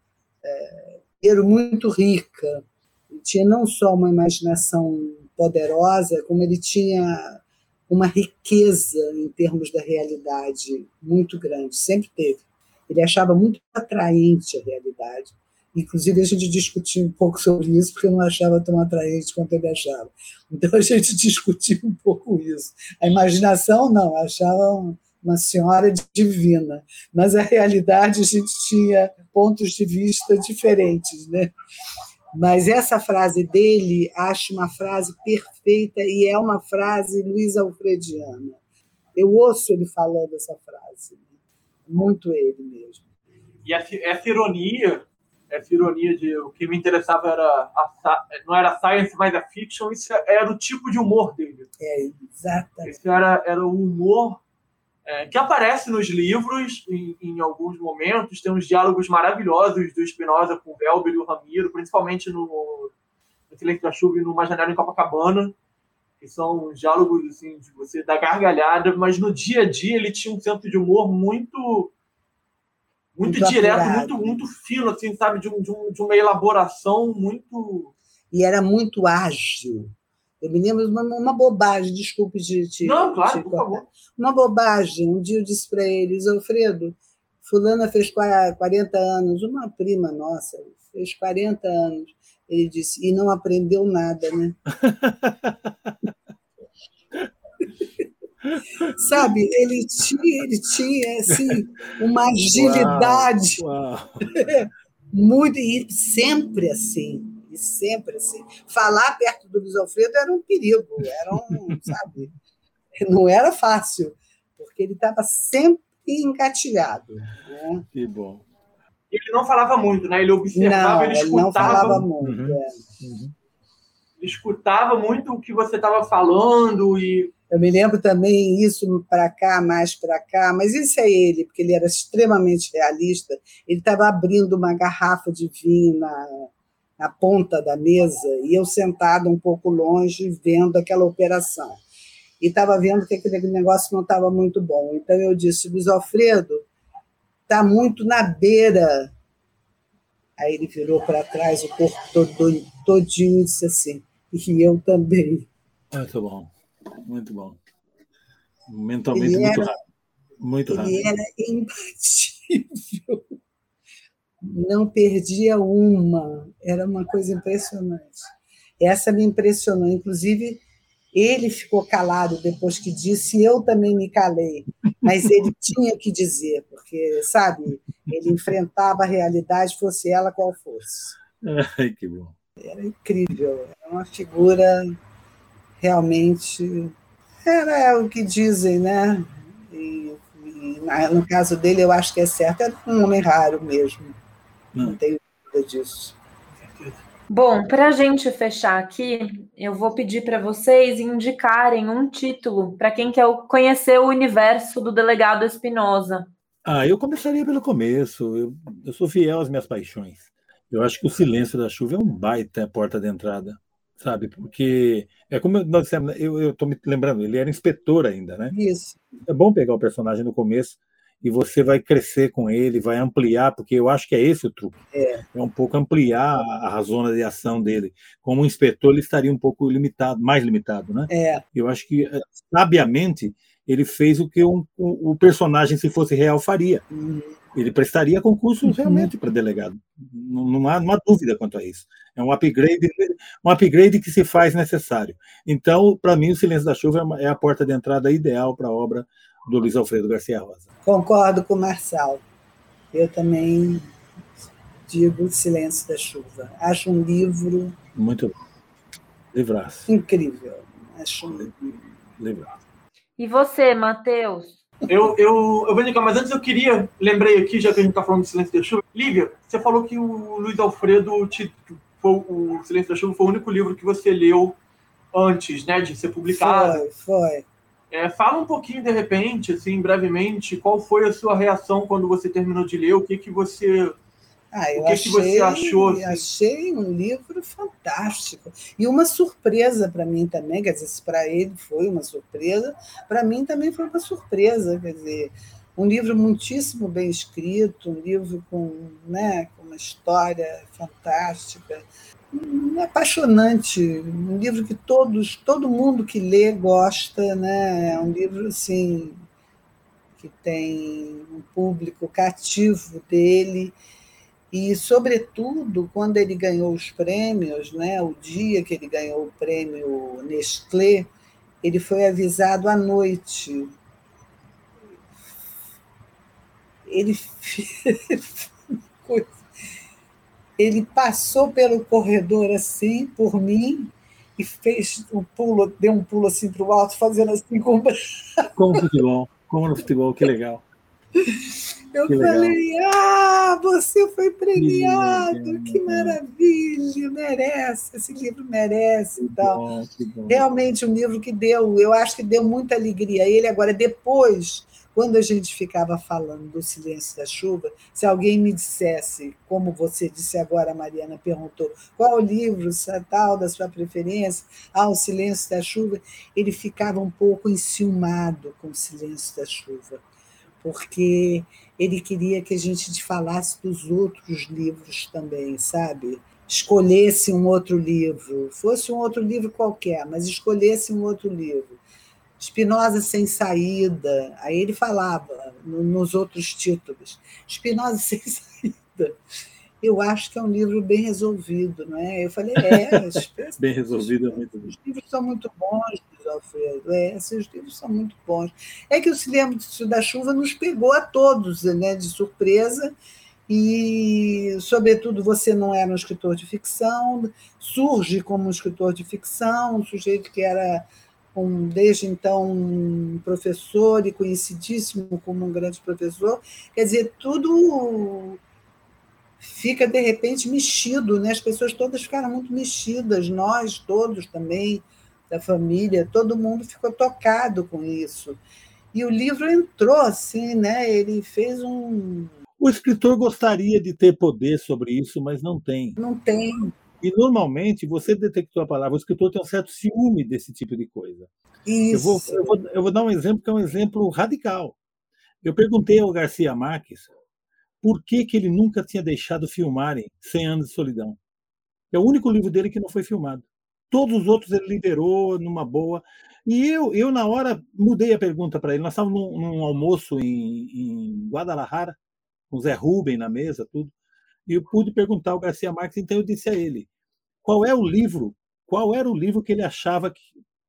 é, muito rica. Ele tinha não só uma imaginação poderosa, como ele tinha uma riqueza em termos da realidade muito grande, sempre teve. Ele achava muito atraente a realidade. Inclusive, a gente discutiu um pouco sobre isso, porque eu não achava tão atraente quanto ele achava. Então, a gente discutiu um pouco isso. A imaginação, não, achava uma senhora divina, mas a realidade a gente tinha pontos de vista diferentes. Né? Mas essa frase dele, acho uma frase perfeita e é uma frase Luiz Alfrediana. Eu ouço ele falando essa frase. Né? Muito ele mesmo. E essa, essa ironia, essa ironia de o que me interessava era a, não era a science, mas a fiction, isso era o tipo de humor dele. É, exatamente. Esse era, era o humor é, que aparece nos livros em, em, alguns momentos. Tem uns diálogos maravilhosos do Spinoza com o Velber e o Ramiro, principalmente no, no Silêncio da Chuva e no Janela em Copacabana, que são diálogos assim, de você dar gargalhada, mas no dia a dia ele tinha um centro de humor muito muito, muito direto, muito, muito fino, assim, sabe, de, um, de, um, de uma elaboração muito. E era muito ágil. Eu me lembro de uma, uma bobagem, desculpe de te. Não, claro, por favor. Uma bobagem. Um dia eu disse para eles, Alfredo, Fulana fez 40 anos, uma prima nossa, fez 40 anos. Ele disse, e não aprendeu nada, né? Sabe, ele tinha, ele tinha assim, uma agilidade uau, uau. muito, e sempre assim, e sempre assim. Falar perto do Luiz Alfredo era um perigo, era um, sabe, não era fácil, porque ele estava sempre engatilhado. Né? Que bom. Ele não falava muito, né? Ele observava, não, ele escutava. Ele não falava muito. Uhum. É. Uhum. Ele escutava muito o que você estava falando e eu me lembro também isso para cá, mais para cá, mas isso é ele, porque ele era extremamente realista. Ele estava abrindo uma garrafa de vinho na, na ponta da mesa e eu sentada um pouco longe vendo aquela operação. E estava vendo que aquele negócio não estava muito bom. Então eu disse: Luiz Alfredo, está muito na beira. Aí ele virou para trás, o corpo todo, todinho, e disse assim: e eu também. Muito bom. Muito bom. Mentalmente ele muito era, rápido. Muito ele rápido. era imbatível. Não perdia uma. Era uma coisa impressionante. Essa me impressionou. Inclusive, ele ficou calado depois que disse, eu também me calei. Mas ele tinha que dizer, porque, sabe, ele enfrentava a realidade, fosse ela qual fosse. Ai, que bom. Era incrível. Era uma figura realmente era o que dizem, né? E, e, no caso dele, eu acho que é certo, é um homem raro mesmo. Não, não tenho dúvida disso. Bom, para a gente fechar aqui, eu vou pedir para vocês indicarem um título para quem quer conhecer o universo do delegado Espinosa. Ah, eu começaria pelo começo. Eu, eu sou fiel às minhas paixões. Eu acho que o Silêncio da Chuva é um baita porta de entrada sabe? Porque é como nós dissemos, eu estou me lembrando, ele era inspetor ainda, né? Isso. É bom pegar o personagem no começo e você vai crescer com ele, vai ampliar, porque eu acho que é esse o truque. É, é um pouco ampliar a zona de ação dele. Como inspetor, ele estaria um pouco limitado, mais limitado, né? É. Eu acho que, eh, sabiamente, ele fez o que um, o personagem, se fosse real, faria. Ele prestaria concurso uhum. realmente para delegado. Não, não, há, não há dúvida quanto a isso. É um upgrade, um upgrade que se faz necessário. Então, para mim, o Silêncio da Chuva é a porta de entrada ideal para a obra do Luiz Alfredo Garcia Rosa. Concordo com o Marçal. Eu também digo Silêncio da Chuva. Acho um livro. Muito bom. Livraço. Incrível. Acho um livraço. E você, Matheus? Eu, eu, eu vou indicar, mas antes eu queria, lembrei aqui, já que a gente está falando de Silêncio da Chuva. Lívia, você falou que o Luiz Alfredo, te, foi, o Silêncio da Chuva foi o único livro que você leu antes, né, de ser publicado. Foi, foi. É, fala um pouquinho, de repente, assim, brevemente, qual foi a sua reação quando você terminou de ler, o que que você ah, eu o que, achei, que você achou? Assim? Achei um livro fantástico. E uma surpresa para mim também, quer dizer, para ele foi uma surpresa, para mim também foi uma surpresa. Quer dizer, um livro muitíssimo bem escrito, um livro com, né, com uma história fantástica, um, apaixonante, um livro que todos, todo mundo que lê gosta, né? É um livro assim que tem um público cativo dele e, sobretudo, quando ele ganhou os prêmios, né, o dia que ele ganhou o prêmio Nestlé, ele foi avisado à noite. Ele ele passou pelo corredor assim, por mim, e fez um pulo, deu um pulo assim para o alto, fazendo assim com Como no futebol, como no futebol, que legal. Eu que falei, legal. ah, você foi premiado, que, que, maravilha, merece, esse livro merece. Então, realmente um livro que deu, eu acho que deu muita alegria a ele. Agora, depois, quando a gente ficava falando do silêncio da chuva, se alguém me dissesse, como você disse agora, a Mariana perguntou, qual o livro tal da sua preferência? Ah, o silêncio da chuva, ele ficava um pouco enciumado com o silêncio da chuva porque ele queria que a gente falasse dos outros livros também, sabe? Escolhesse um outro livro, fosse um outro livro qualquer, mas escolhesse um outro livro. Spinoza sem saída, aí ele falava nos outros títulos, Spinoza sem saída. Eu acho que é um livro bem resolvido, não é? Eu falei, é, bem resolvido é muito Os livros são muito bons, Alfredo. É, esses livros são muito bons. É que o Silêncio da Chuva nos pegou a todos né, de surpresa, e, sobretudo, você não era um escritor de ficção, surge como um escritor de ficção, um sujeito que era, um, desde então, um professor e conhecidíssimo como um grande professor. Quer dizer, tudo fica, de repente, mexido, né? as pessoas todas ficaram muito mexidas, nós todos também da família, todo mundo ficou tocado com isso. E o livro entrou assim, né? Ele fez um. O escritor gostaria de ter poder sobre isso, mas não tem. Não tem. E normalmente você detectou a palavra, o escritor tem um certo ciúme desse tipo de coisa. Isso. Eu vou, eu vou, eu vou dar um exemplo que é um exemplo radical. Eu perguntei ao Garcia Marques por que, que ele nunca tinha deixado filmarem 100 Anos de Solidão. É o único livro dele que não foi filmado. Todos os outros ele liderou numa boa. E eu, eu na hora, mudei a pergunta para ele. Nós estávamos num, num almoço em, em, Guadalajara, com o Zé Rubem na mesa, tudo. E eu pude perguntar ao Garcia Marques, então eu disse a ele: qual é o livro, qual era o livro que ele achava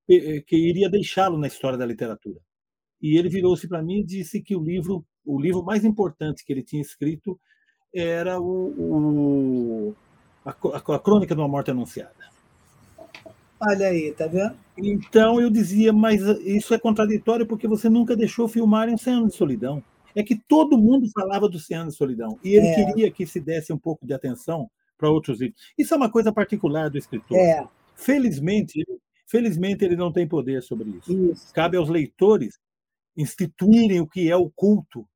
que, que iria deixá-lo na história da literatura? E ele virou-se para mim e disse que o livro, o livro mais importante que ele tinha escrito era o, o a, a Crônica de uma Morte Anunciada. Olha aí, tá vendo? Então eu dizia, mas isso é contraditório porque você nunca deixou filmarem 100 anos de solidão. É que todo mundo falava do 100 anos de solidão. E ele é. queria que se desse um pouco de atenção para outros livros. Isso é uma coisa particular do escritor. É. Felizmente, felizmente ele não tem poder sobre isso. isso. Cabe aos leitores instituírem o que é o culto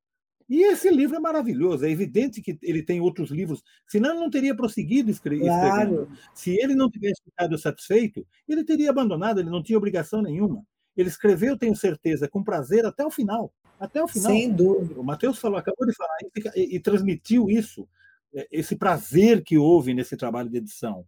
e esse livro é maravilhoso. É evidente que ele tem outros livros, senão ele não teria prosseguido escrevendo. Claro. Se ele não tivesse ficado satisfeito, ele teria abandonado, ele não tinha obrigação nenhuma. Ele escreveu, tenho certeza, com prazer até o final. Até o final. Sem dúvida. O Matheus falou, acabou de falar, e, e transmitiu isso, é, esse prazer que houve nesse trabalho de edição.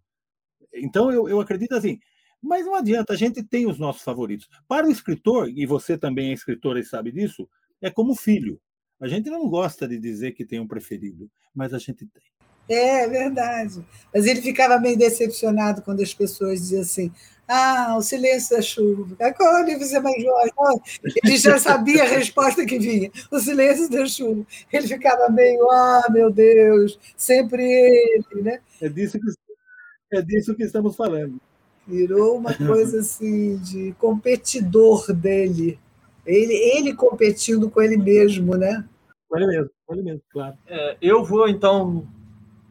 Então, eu, eu acredito assim, mas não adianta, a gente tem os nossos favoritos. Para o escritor, e você também é escritor e sabe disso, é como filho. A gente não gosta de dizer que tem um preferido, mas a gente tem. É verdade. Mas ele ficava meio decepcionado quando as pessoas diziam assim: ah, o silêncio da chuva. É qual livro você mais gosta? Ele já sabia a resposta que vinha: o silêncio da chuva. Ele ficava meio, ah, meu Deus, sempre ele, né? É disso que, é disso que estamos falando. Virou uma coisa assim de competidor dele. Ele, ele competindo com ele mesmo, né? Com ele mesmo, com ele mesmo, claro. É, eu vou, então,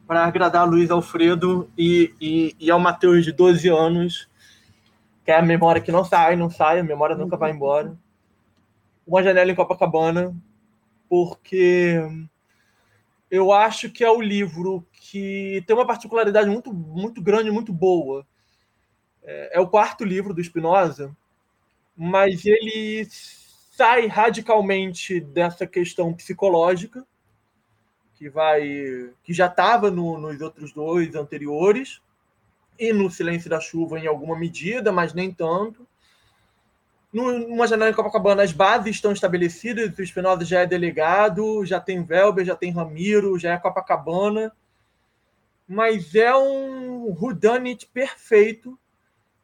para agradar Luiz Alfredo e, e, e ao Matheus de 12 anos, que é a memória que não sai, não sai, a memória nunca vai embora. Uma janela em Copacabana, porque eu acho que é o livro que tem uma particularidade muito, muito grande, muito boa. É, é o quarto livro do Spinoza, mas ele sai radicalmente dessa questão psicológica que vai que já estava no, nos outros dois anteriores e no Silêncio da Chuva em alguma medida, mas nem tanto. Numa janela em Copacabana, as bases estão estabelecidas, o Espinosa já é delegado, já tem Velber, já tem Ramiro, já é Copacabana, mas é um whodunit perfeito.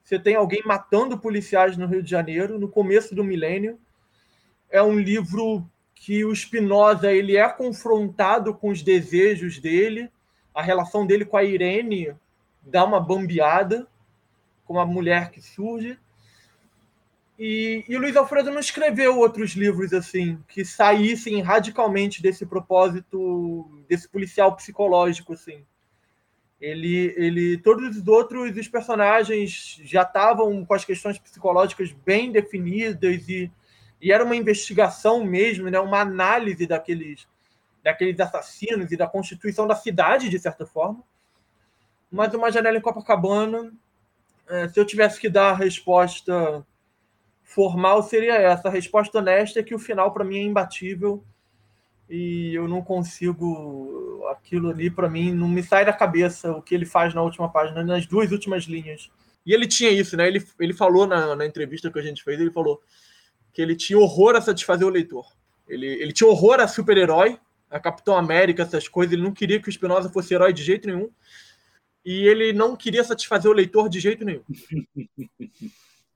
Você tem alguém matando policiais no Rio de Janeiro no começo do milênio, é um livro que o Spinoza ele é confrontado com os desejos dele, a relação dele com a Irene dá uma bambeada, como a mulher que surge. E, e o Luiz Alfredo não escreveu outros livros assim que saíssem radicalmente desse propósito desse policial psicológico assim. Ele, ele, todos os outros os personagens já estavam com as questões psicológicas bem definidas e, e era uma investigação mesmo, né, uma análise daqueles, daqueles assassinos e da constituição da cidade de certa forma. Mas uma janela em Copacabana, é, se eu tivesse que dar a resposta formal seria essa. A resposta honesta é que o final, para mim, é imbatível e eu não consigo. Aquilo ali, para mim, não me sai da cabeça o que ele faz na última página, nas duas últimas linhas. E ele tinha isso, né? Ele, ele falou na, na entrevista que a gente fez, ele falou que ele tinha horror a satisfazer o leitor. Ele, ele tinha horror a super-herói, a Capitão América, essas coisas. Ele não queria que o Espinosa fosse herói de jeito nenhum. E ele não queria satisfazer o leitor de jeito nenhum.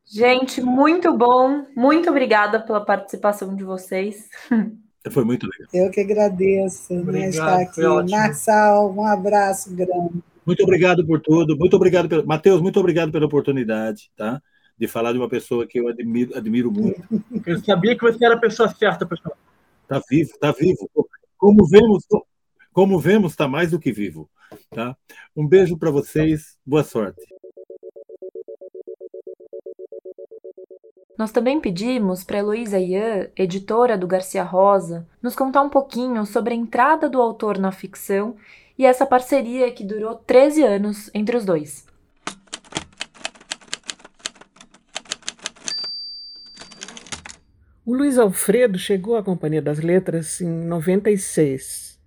Gente, muito bom. Muito obrigada pela participação de vocês. Foi muito legal. Eu que agradeço né, estar aqui. Marçal, um abraço grande. Muito obrigado por tudo. Muito obrigado, pelo... Matheus, muito obrigado pela oportunidade, tá? De falar de uma pessoa que eu admiro, admiro muito. Eu sabia que você era a pessoa certa falar. Está vivo, está vivo. Como vemos, como vemos, está mais do que vivo. Tá? Um beijo para vocês. Boa sorte. Nós também pedimos para Heloísa Ian, editora do Garcia Rosa, nos contar um pouquinho sobre a entrada do autor na ficção e essa parceria que durou 13 anos entre os dois. O Luiz Alfredo chegou à Companhia das Letras em 96.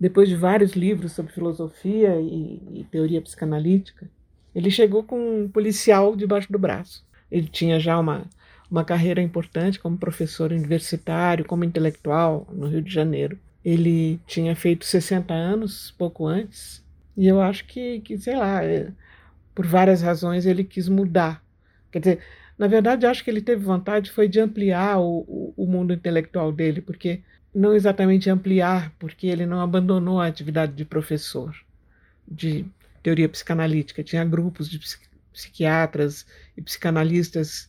Depois de vários livros sobre filosofia e, e teoria psicanalítica, ele chegou com um policial debaixo do braço. Ele tinha já uma uma carreira importante como professor universitário, como intelectual no Rio de Janeiro. Ele tinha feito 60 anos pouco antes, e eu acho que, que sei lá, é, por várias razões ele quis mudar. Quer dizer, na verdade, acho que ele teve vontade foi de ampliar o, o, o mundo intelectual dele, porque não exatamente ampliar, porque ele não abandonou a atividade de professor de teoria psicanalítica. Tinha grupos de psiquiatras e psicanalistas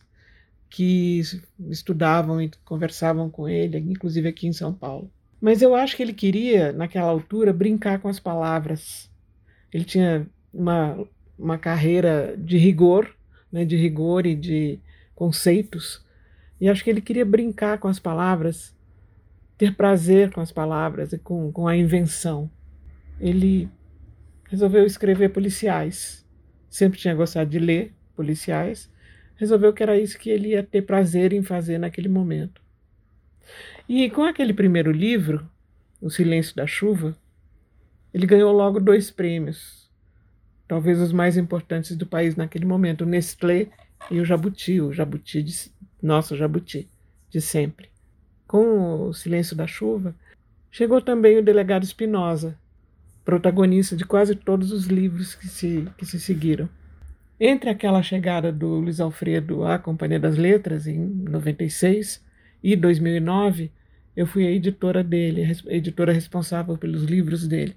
que estudavam e conversavam com ele, inclusive aqui em São Paulo. Mas eu acho que ele queria, naquela altura, brincar com as palavras. Ele tinha uma, uma carreira de rigor, né, de rigor e de conceitos, e acho que ele queria brincar com as palavras, ter prazer com as palavras e com, com a invenção. Ele resolveu escrever policiais. Sempre tinha gostado de ler policiais, resolveu que era isso que ele ia ter prazer em fazer naquele momento. E com aquele primeiro livro, O Silêncio da Chuva, ele ganhou logo dois prêmios, talvez os mais importantes do país naquele momento, o Nestlé e o Jabuti, o Jabuti de, nosso Jabuti de sempre. Com o Silêncio da Chuva, chegou também o delegado Espinosa, protagonista de quase todos os livros que se, que se seguiram. Entre aquela chegada do Luiz Alfredo à Companhia das Letras, em 96 e 2009, eu fui a editora dele, a editora responsável pelos livros dele.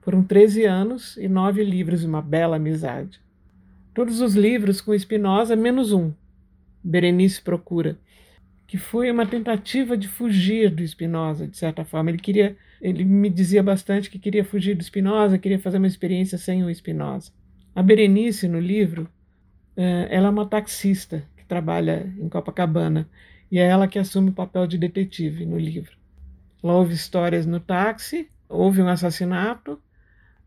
Foram 13 anos e nove livros, uma bela amizade. Todos os livros com Espinosa, menos um, Berenice Procura, que foi uma tentativa de fugir do Espinosa, de certa forma. Ele queria, ele me dizia bastante que queria fugir do Espinosa, queria fazer uma experiência sem o Espinosa. A Berenice, no livro, é, ela é uma taxista que trabalha em Copacabana e é ela que assume o papel de detetive no livro. Ela ouve histórias no táxi, houve um assassinato,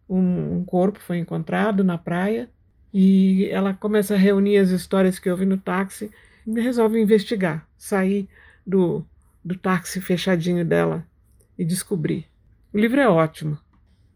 um, um corpo foi encontrado na praia e ela começa a reunir as histórias que houve no táxi e resolve investigar, sair do, do táxi fechadinho dela e descobrir. O livro é ótimo.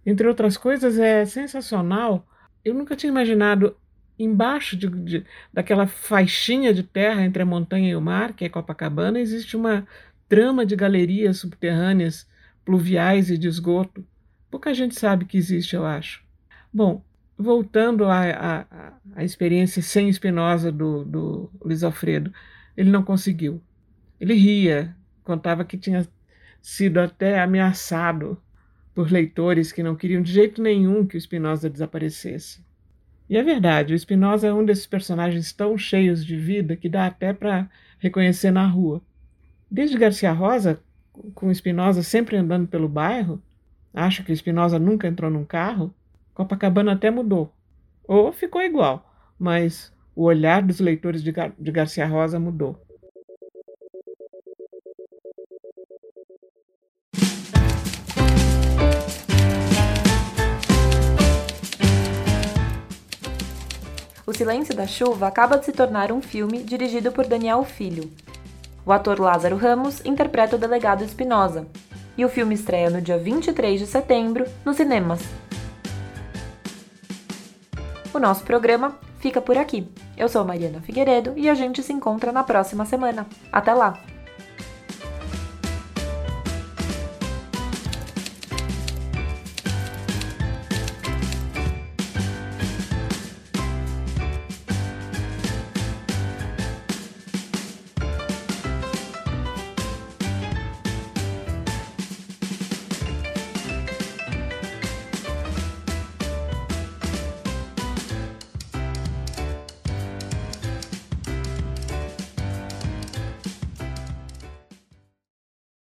Entre outras coisas, é sensacional eu nunca tinha imaginado embaixo de, de, daquela faixinha de terra entre a montanha e o mar, que é Copacabana, existe uma trama de galerias subterrâneas, pluviais e de esgoto. Pouca gente sabe que existe, eu acho. Bom, voltando à, à, à experiência sem Espinosa do, do Luiz Alfredo, ele não conseguiu. Ele ria, contava que tinha sido até ameaçado por leitores que não queriam de jeito nenhum que o Spinoza desaparecesse. E é verdade, o Spinoza é um desses personagens tão cheios de vida que dá até para reconhecer na rua. Desde Garcia Rosa, com Spinoza sempre andando pelo bairro, acho que Spinoza nunca entrou num carro, Copacabana até mudou. Ou ficou igual, mas o olhar dos leitores de, Gar de Garcia Rosa mudou. O Silêncio da Chuva acaba de se tornar um filme dirigido por Daniel Filho. O ator Lázaro Ramos interpreta o delegado Espinosa, e o filme estreia no dia 23 de setembro nos cinemas. O nosso programa fica por aqui. Eu sou Mariana Figueiredo e a gente se encontra na próxima semana. Até lá!